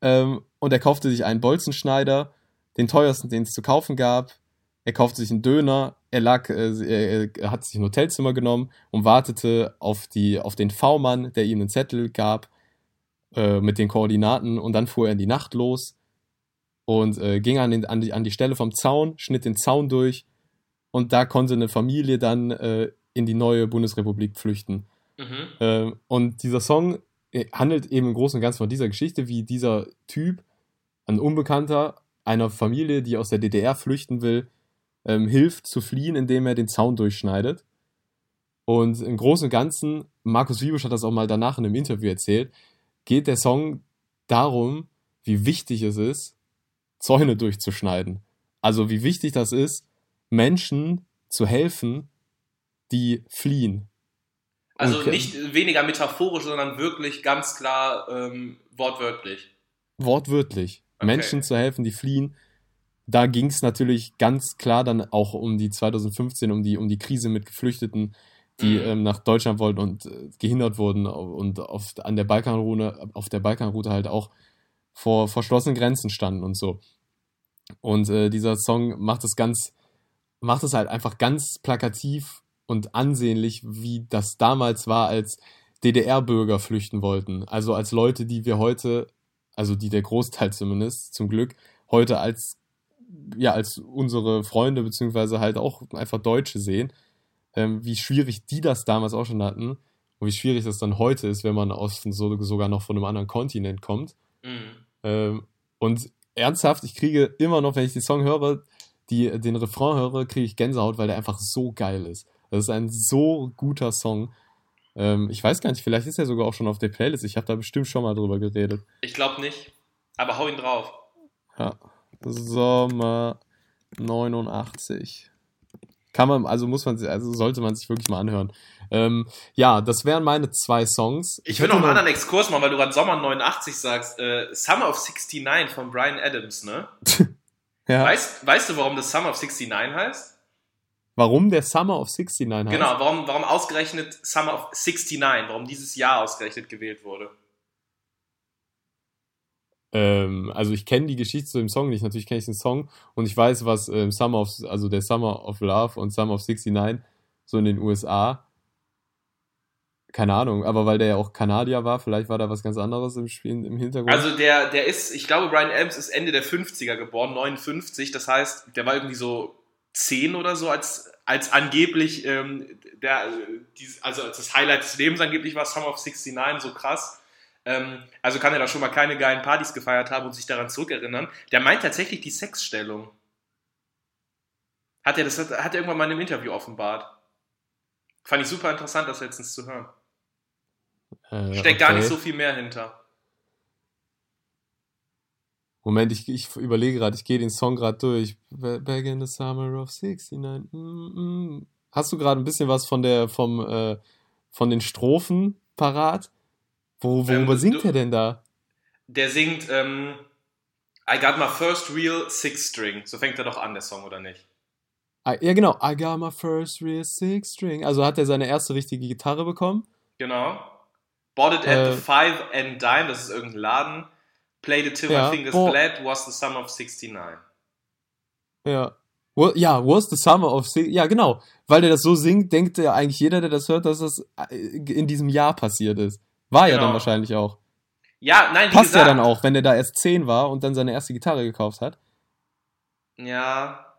Ähm, und er kaufte sich einen Bolzenschneider, den teuersten, den es zu kaufen gab. Er kaufte sich einen Döner. Er lag, äh, er, hat sich ein Hotelzimmer genommen und wartete auf, die, auf den V-Mann, der ihm einen Zettel gab äh, mit den Koordinaten. Und dann fuhr er in die Nacht los und äh, ging an, den, an, die, an die Stelle vom Zaun, schnitt den Zaun durch. Und da konnte eine Familie dann äh, in die neue Bundesrepublik flüchten. Mhm. Äh, und dieser Song äh, handelt eben im Großen und Ganzen von dieser Geschichte, wie dieser Typ, ein Unbekannter, einer Familie, die aus der DDR flüchten will, ähm, hilft zu fliehen, indem er den Zaun durchschneidet. Und im Großen und Ganzen, Markus Wiebusch hat das auch mal danach in einem Interview erzählt, geht der Song darum, wie wichtig es ist, Zäune durchzuschneiden. Also wie wichtig das ist, Menschen zu helfen, die fliehen. Also okay. nicht weniger metaphorisch, sondern wirklich ganz klar ähm, wortwörtlich. Wortwörtlich. Okay. Menschen zu helfen, die fliehen. Da ging es natürlich ganz klar dann auch um die 2015, um die, um die Krise mit Geflüchteten, die mhm. ähm, nach Deutschland wollten und äh, gehindert wurden und auf, an der Balkanroute, auf der Balkanroute halt auch vor verschlossenen Grenzen standen und so. Und äh, dieser Song macht es ganz, macht es halt einfach ganz plakativ und ansehnlich, wie das damals war, als DDR-Bürger flüchten wollten. Also als Leute, die wir heute, also die der Großteil zumindest, zum Glück, heute als, ja, als unsere Freunde, beziehungsweise halt auch einfach Deutsche sehen, ähm, wie schwierig die das damals auch schon hatten und wie schwierig das dann heute ist, wenn man aus so, sogar noch von einem anderen Kontinent kommt. Mhm. Ähm, und ernsthaft, ich kriege immer noch, wenn ich den Song höre, die, den Refrain höre, kriege ich Gänsehaut, weil der einfach so geil ist. Das ist ein so guter Song. Ähm, ich weiß gar nicht, vielleicht ist er sogar auch schon auf der Playlist. Ich habe da bestimmt schon mal drüber geredet. Ich glaube nicht. Aber hau ihn drauf. Ja. Sommer 89. Kann man, also muss man, also sollte man sich wirklich mal anhören. Ähm, ja, das wären meine zwei Songs. Ich, ich will noch einen anderen Exkurs machen, weil du gerade Sommer 89 sagst. Äh, Summer of 69 von Brian Adams, ne? ja. Weißt, weißt du, warum das Summer of 69 heißt? Warum der Summer of 69 heißt? Genau, warum, warum ausgerechnet Summer of 69, warum dieses Jahr ausgerechnet gewählt wurde. Ähm, also ich kenne die Geschichte zu dem Song nicht, natürlich kenne ich den Song und ich weiß, was ähm, Summer of, also der Summer of Love und Summer of 69 so in den USA. Keine Ahnung, aber weil der ja auch Kanadier war, vielleicht war da was ganz anderes im Spiel im Hintergrund. Also der, der ist, ich glaube, Brian Adams ist Ende der 50er geboren, 59, das heißt, der war irgendwie so 10 oder so, als, als angeblich ähm, der, also als das Highlight des Lebens angeblich war Summer of 69 so krass. Ähm, also kann er da schon mal keine geilen Partys gefeiert haben und sich daran zurückerinnern. Der meint tatsächlich die Sexstellung. Hat er das hat, hat er irgendwann mal in einem Interview offenbart. Fand ich super interessant, das letztens zu hören. Äh, Steckt gar nicht so viel mehr hinter. Moment, ich, ich überlege gerade, ich gehe den Song gerade durch. Back in the Summer of 69. Mm, mm. Hast du gerade ein bisschen was von der, vom, äh, von den Strophen parat? Wo, worüber ähm, singt du, er denn da? Der singt ähm, I got my first real six string. So fängt er doch an, der Song, oder nicht? Ah, ja, genau. I got my first real six string. Also hat er seine erste richtige Gitarre bekommen. Genau. Bought it at äh, the Five and Dime, das ist irgendein Laden. Played it till ja, my fingers bo bled, was the summer of 69. Ja. Ja, was the summer of Ja, genau. Weil der das so singt, denkt ja eigentlich jeder, der das hört, dass das äh, in diesem Jahr passiert ist. War genau. ja dann genau. wahrscheinlich auch. Ja, nein, Passt gesagt, ja dann auch, wenn der da erst 10 war und dann seine erste Gitarre gekauft hat. Ja.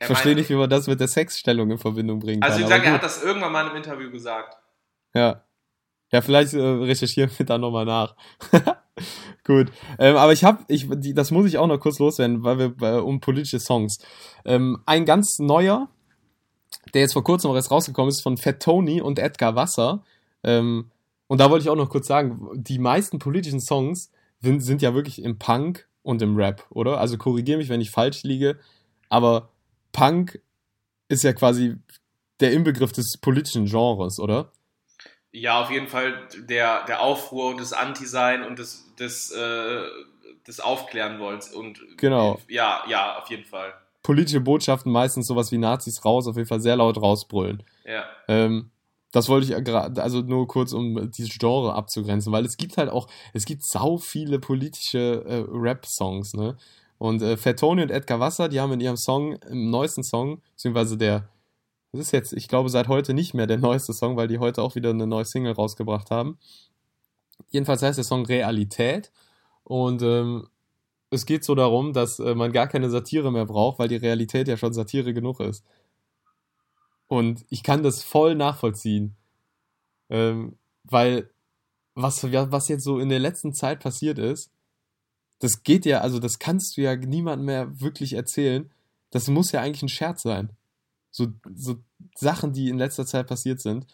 Ich verstehe nicht, wie man das mit der Sexstellung in Verbindung bringen also kann. Also, ich sage, er hat das irgendwann mal im Interview gesagt. Ja. Ja, vielleicht äh, recherchieren wir da nochmal nach. Gut. Ähm, aber ich habe, ich, das muss ich auch noch kurz loswerden, weil wir äh, um politische Songs. Ähm, ein ganz neuer, der jetzt vor kurzem auch erst rausgekommen ist, von Fat Tony und Edgar Wasser. Ähm, und da wollte ich auch noch kurz sagen, die meisten politischen Songs sind, sind ja wirklich im Punk und im Rap, oder? Also korrigiere mich, wenn ich falsch liege, aber Punk ist ja quasi der Inbegriff des politischen Genres, oder? Ja, auf jeden Fall der, der Aufruhr und das Anti-Sein und das, das, äh, das Aufklären wollen. Und, genau. Ja, ja, auf jeden Fall. Politische Botschaften meistens sowas wie Nazis raus, auf jeden Fall sehr laut rausbrüllen. Ja. Ähm, das wollte ich gerade, also nur kurz, um dieses Genre abzugrenzen, weil es gibt halt auch, es gibt sau viele politische äh, Rap-Songs, ne? Und äh, Fat Tony und Edgar Wasser, die haben in ihrem Song, im neuesten Song, beziehungsweise der, das ist jetzt, ich glaube, seit heute nicht mehr der neueste Song, weil die heute auch wieder eine neue Single rausgebracht haben. Jedenfalls heißt der Song Realität und ähm, es geht so darum, dass äh, man gar keine Satire mehr braucht, weil die Realität ja schon Satire genug ist. Und ich kann das voll nachvollziehen. Ähm, weil was, was jetzt so in der letzten Zeit passiert ist, das geht ja, also das kannst du ja niemandem mehr wirklich erzählen. Das muss ja eigentlich ein Scherz sein. So, so Sachen, die in letzter Zeit passiert sind.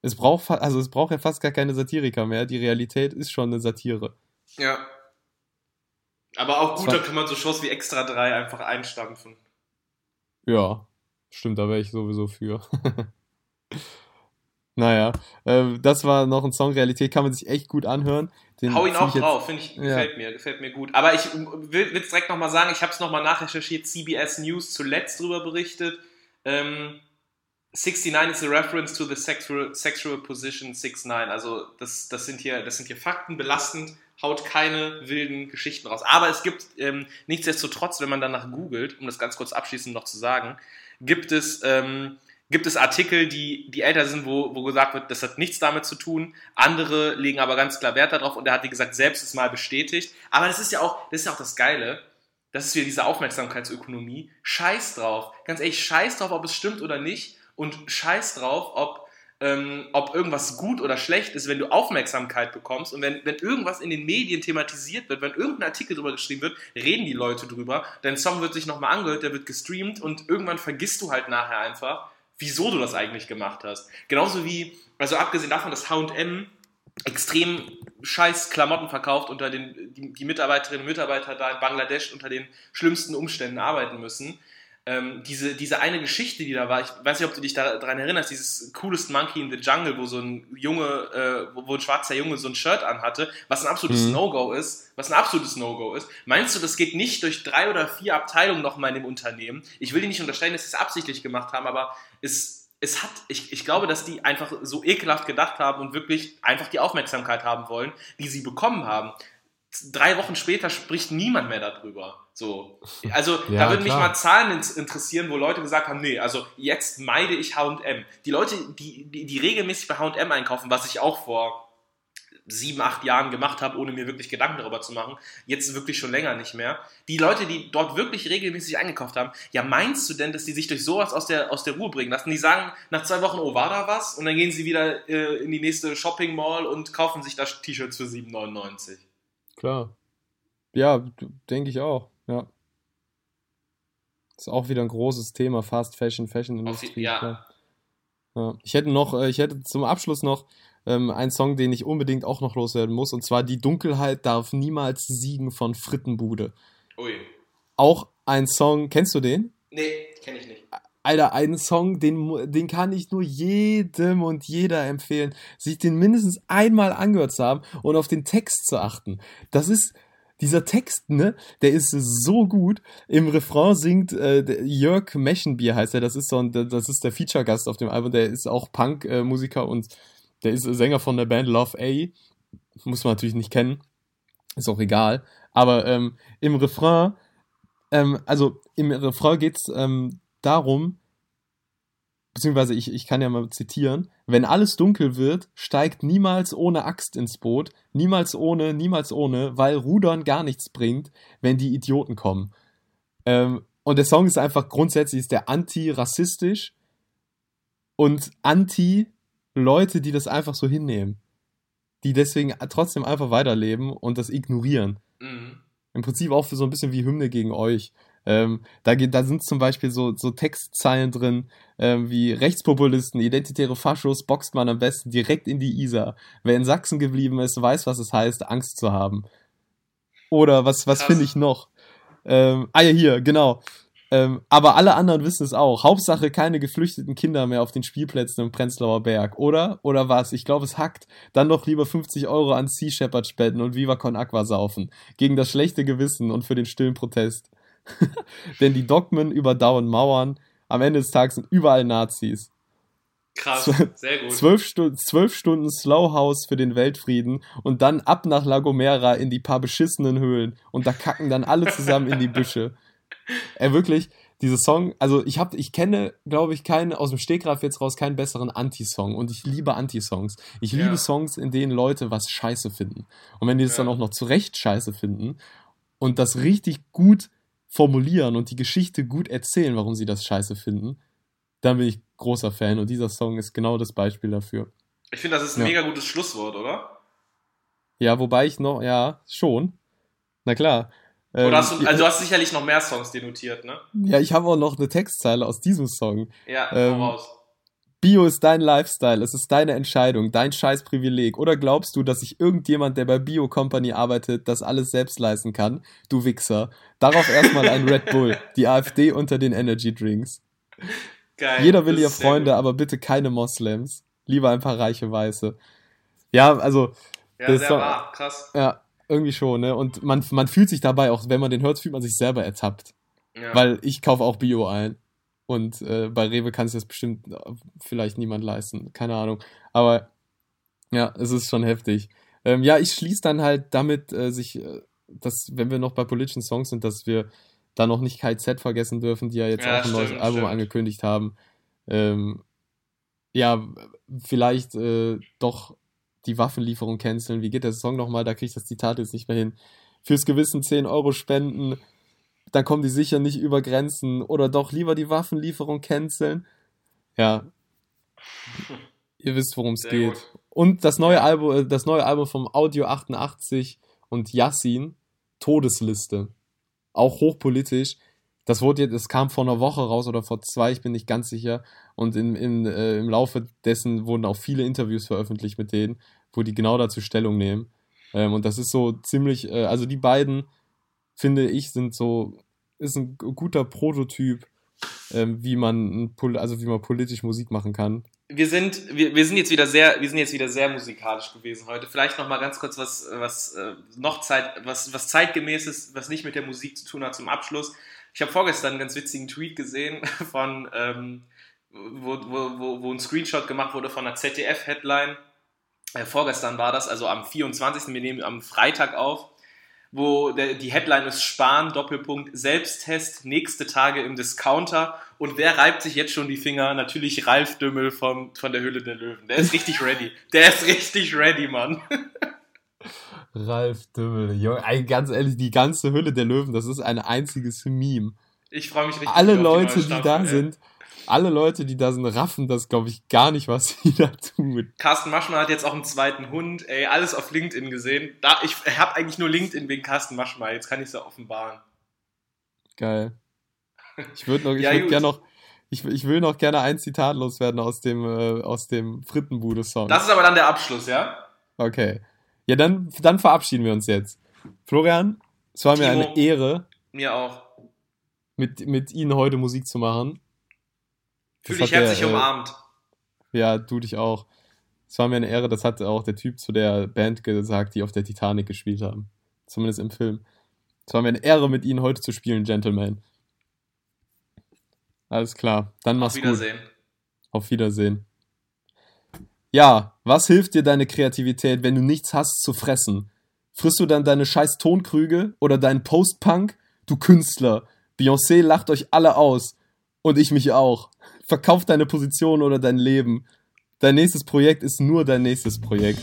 Es braucht, also es braucht ja fast gar keine Satiriker mehr. Die Realität ist schon eine Satire. Ja. Aber auch gut, da kann man so Shows wie Extra 3 einfach einstampfen. Ja, stimmt, da wäre ich sowieso für. naja, äh, das war noch ein Song, Realität kann man sich echt gut anhören. Den Hau ihn auch drauf, finde ich, gefällt ja. mir, gefällt mir gut. Aber ich will es direkt nochmal sagen, ich habe es nochmal nachrecherchiert, CBS News zuletzt darüber berichtet. Ähm, 69 is a reference to the sexual, sexual position 69. Also das, das, sind hier, das sind hier Fakten, belastend, haut keine wilden Geschichten raus. Aber es gibt ähm, nichtsdestotrotz, wenn man danach googelt, um das ganz kurz abschließend noch zu sagen, gibt es, ähm, gibt es Artikel, die, die älter sind, wo, wo gesagt wird, das hat nichts damit zu tun. Andere legen aber ganz klar Wert darauf und er hat, wie gesagt, selbst es mal bestätigt. Aber das ist ja auch, das ist ja auch das Geile. Das ist wieder diese Aufmerksamkeitsökonomie. Scheiß drauf. Ganz ehrlich, scheiß drauf, ob es stimmt oder nicht. Und scheiß drauf, ob ähm, ob irgendwas gut oder schlecht ist, wenn du Aufmerksamkeit bekommst und wenn, wenn irgendwas in den Medien thematisiert wird, wenn irgendein Artikel drüber geschrieben wird, reden die Leute drüber, dein Song wird sich nochmal angehört, der wird gestreamt und irgendwann vergisst du halt nachher einfach, wieso du das eigentlich gemacht hast. Genauso wie, also abgesehen davon, dass H&M extrem scheiß Klamotten verkauft, unter den die, die Mitarbeiterinnen und Mitarbeiter da in Bangladesch unter den schlimmsten Umständen arbeiten müssen ähm, diese, diese eine Geschichte, die da war, ich weiß nicht, ob du dich daran erinnerst, dieses Coolest Monkey in the Jungle, wo so ein Junge, äh, wo, ein schwarzer Junge so ein Shirt anhatte, was ein absolutes mhm. No-Go ist, was ein absolutes No-Go ist. Meinst du, das geht nicht durch drei oder vier Abteilungen nochmal in dem Unternehmen? Ich will dir nicht unterstellen, dass sie es absichtlich gemacht haben, aber es, es hat, ich, ich glaube, dass die einfach so ekelhaft gedacht haben und wirklich einfach die Aufmerksamkeit haben wollen, die sie bekommen haben drei Wochen später spricht niemand mehr darüber. So. Also ja, da würden mich mal Zahlen interessieren, wo Leute gesagt haben, nee, also jetzt meide ich H&M. Die Leute, die, die, die regelmäßig bei H&M einkaufen, was ich auch vor sieben, acht Jahren gemacht habe, ohne mir wirklich Gedanken darüber zu machen, jetzt wirklich schon länger nicht mehr. Die Leute, die dort wirklich regelmäßig eingekauft haben, ja meinst du denn, dass die sich durch sowas aus der, aus der Ruhe bringen lassen? Die sagen nach zwei Wochen, oh, war da was? Und dann gehen sie wieder äh, in die nächste Shopping Mall und kaufen sich da T-Shirts für 7,99. Klar. Ja, denke ich auch, ja. Ist auch wieder ein großes Thema, Fast Fashion, Fashion Industrie. Ja. ja. Ich hätte noch, äh, ich hätte zum Abschluss noch ähm, einen Song, den ich unbedingt auch noch loswerden muss, und zwar Die Dunkelheit darf niemals siegen von Frittenbude. Ui. Auch ein Song, kennst du den? Nee, kenne ich nicht. Alter, einen Song, den, den kann ich nur jedem und jeder empfehlen, sich den mindestens einmal angehört zu haben und auf den Text zu achten. Das ist, dieser Text, ne, der ist so gut. Im Refrain singt äh, Jörg Meschenbier heißt er, das ist so ein, das ist der Feature-Gast auf dem Album, der ist auch Punk-Musiker und der ist Sänger von der Band Love A. Muss man natürlich nicht kennen. Ist auch egal. Aber ähm, im Refrain, ähm, also im Refrain geht's ähm, darum, beziehungsweise ich, ich kann ja mal zitieren, wenn alles dunkel wird, steigt niemals ohne Axt ins Boot, niemals ohne, niemals ohne, weil Rudern gar nichts bringt, wenn die Idioten kommen. Ähm, und der Song ist einfach grundsätzlich ist der anti-rassistisch und anti-Leute, die das einfach so hinnehmen. Die deswegen trotzdem einfach weiterleben und das ignorieren. Mhm. Im Prinzip auch für so ein bisschen wie Hymne gegen euch. Ähm, da, da sind zum Beispiel so, so Textzeilen drin, ähm, wie Rechtspopulisten, identitäre Faschos boxt man am besten direkt in die Isar. Wer in Sachsen geblieben ist, weiß, was es heißt, Angst zu haben. Oder was, was finde ich noch? Ähm, ah ja, hier, genau. Ähm, aber alle anderen wissen es auch. Hauptsache keine geflüchteten Kinder mehr auf den Spielplätzen im Prenzlauer Berg, oder? Oder was? Ich glaube, es hackt. Dann doch lieber 50 Euro an Sea Shepherd spenden und Viva Con Aqua saufen. Gegen das schlechte Gewissen und für den stillen Protest. Denn die Dogmen überdauern Mauern. Am Ende des Tages sind überall Nazis. Krass, sehr gut. Zwölf, Stu zwölf Stunden Slow House für den Weltfrieden und dann ab nach La Gomera in die paar beschissenen Höhlen und da kacken dann alle zusammen in die Büsche. Er wirklich, diese Song, also ich habe, ich kenne, glaube ich, keinen aus dem Stegreif jetzt raus keinen besseren Anti-Song und ich liebe Anti-Songs. Ich liebe ja. Songs, in denen Leute was Scheiße finden und wenn die das ja. dann auch noch zurecht Scheiße finden und das richtig gut formulieren und die Geschichte gut erzählen, warum sie das Scheiße finden, dann bin ich großer Fan und dieser Song ist genau das Beispiel dafür. Ich finde, das ist ein ja. mega gutes Schlusswort, oder? Ja, wobei ich noch, ja, schon. Na klar. Oder ähm, hast du, also du hast sicherlich noch mehr Songs denotiert, ne? Ja, ich habe auch noch eine Textzeile aus diesem Song. Ja, ähm, raus. Bio ist dein Lifestyle, es ist deine Entscheidung, dein Scheißprivileg. Oder glaubst du, dass sich irgendjemand, der bei Bio Company arbeitet, das alles selbst leisten kann? Du Wichser. Darauf erstmal ein Red Bull, die AfD unter den Energy Drinks. Geil. Jeder will ihr Freunde, aber bitte keine Moslems. Lieber ein paar reiche Weiße. Ja, also. Ja, sehr wahr, krass. Ja, irgendwie schon, ne? Und man, man fühlt sich dabei auch, wenn man den hört, fühlt man sich selber ertappt. Ja. Weil ich kaufe auch Bio ein. Und äh, bei Rewe kann sich das bestimmt äh, vielleicht niemand leisten. Keine Ahnung. Aber ja, es ist schon heftig. Ähm, ja, ich schließe dann halt damit, äh, sich, äh, dass, wenn wir noch bei politischen Songs sind, dass wir da noch nicht KZ vergessen dürfen, die ja jetzt ja, auch ein stimmt, neues Album stimmt. angekündigt haben. Ähm, ja, vielleicht äh, doch die Waffenlieferung canceln. Wie geht der Song nochmal? Da kriege ich das Zitat jetzt nicht mehr hin. Fürs Gewissen 10 Euro spenden, dann kommen die sicher nicht über Grenzen. Oder doch lieber die Waffenlieferung canceln. Ja. Ihr wisst, worum es geht. Gut. Und das neue Album, äh, das neue Album vom Audio 88 und Yassin, Todesliste auch hochpolitisch. Das wurde jetzt, es kam vor einer Woche raus oder vor zwei, ich bin nicht ganz sicher. Und in, in, äh, im Laufe dessen wurden auch viele Interviews veröffentlicht mit denen, wo die genau dazu Stellung nehmen. Ähm, und das ist so ziemlich, äh, also die beiden, finde ich, sind so, ist ein guter Prototyp, ähm, wie man, also wie man politisch Musik machen kann wir sind, wir, wir sind jetzt wieder sehr, wir sind jetzt wieder sehr musikalisch gewesen heute. Vielleicht noch mal ganz kurz was, was äh, noch Zeit, was, was zeitgemäß ist, was nicht mit der Musik zu tun hat zum Abschluss. Ich habe vorgestern einen ganz witzigen Tweet gesehen von, ähm, wo, wo, wo, wo ein Screenshot gemacht wurde von einer ZDF-Headline. Äh, vorgestern war das, also am 24. Wir nehmen am Freitag auf wo der, die Headline ist Spahn, Doppelpunkt, Selbsttest, nächste Tage im Discounter. Und wer reibt sich jetzt schon die Finger? Natürlich Ralf Dümmel vom, von der Hülle der Löwen. Der ist richtig ready. Der ist richtig ready, Mann. Ralf Dümmel, Junge, ganz ehrlich, die ganze Hülle der Löwen, das ist ein einziges Meme. Ich freue mich richtig. Alle Leute, die, die da ey. sind, alle Leute, die da sind, raffen das, glaube ich, gar nicht, was sie da tun. Carsten Maschmann hat jetzt auch einen zweiten Hund, ey, alles auf LinkedIn gesehen. Da, ich habe eigentlich nur LinkedIn wegen Carsten Maschmann, jetzt kann ich es ja offenbaren. Geil. Ich würde noch, ich ja, würd gerne noch, ich, ich will noch gerne ein Zitat loswerden aus dem, äh, aus dem Frittenbude-Song. Das ist aber dann der Abschluss, ja? Okay. Ja, dann, dann verabschieden wir uns jetzt. Florian, es war Timo, mir eine Ehre. Mir auch. Mit, mit Ihnen heute Musik zu machen. Fühl dich herzlich der, äh, umarmt. Ja, du dich auch. Es war mir eine Ehre, das hat auch der Typ zu der Band gesagt, die auf der Titanic gespielt haben. Zumindest im Film. Es war mir eine Ehre, mit Ihnen heute zu spielen, Gentlemen. Alles klar. Dann mach's gut. Auf Wiedersehen. Gut. Auf Wiedersehen. Ja, was hilft dir deine Kreativität, wenn du nichts hast zu fressen? Frisst du dann deine scheiß Tonkrüge oder deinen Post-Punk? Du Künstler. Beyoncé lacht euch alle aus. Und ich mich auch. Verkauf deine Position oder dein Leben. Dein nächstes Projekt ist nur dein nächstes Projekt.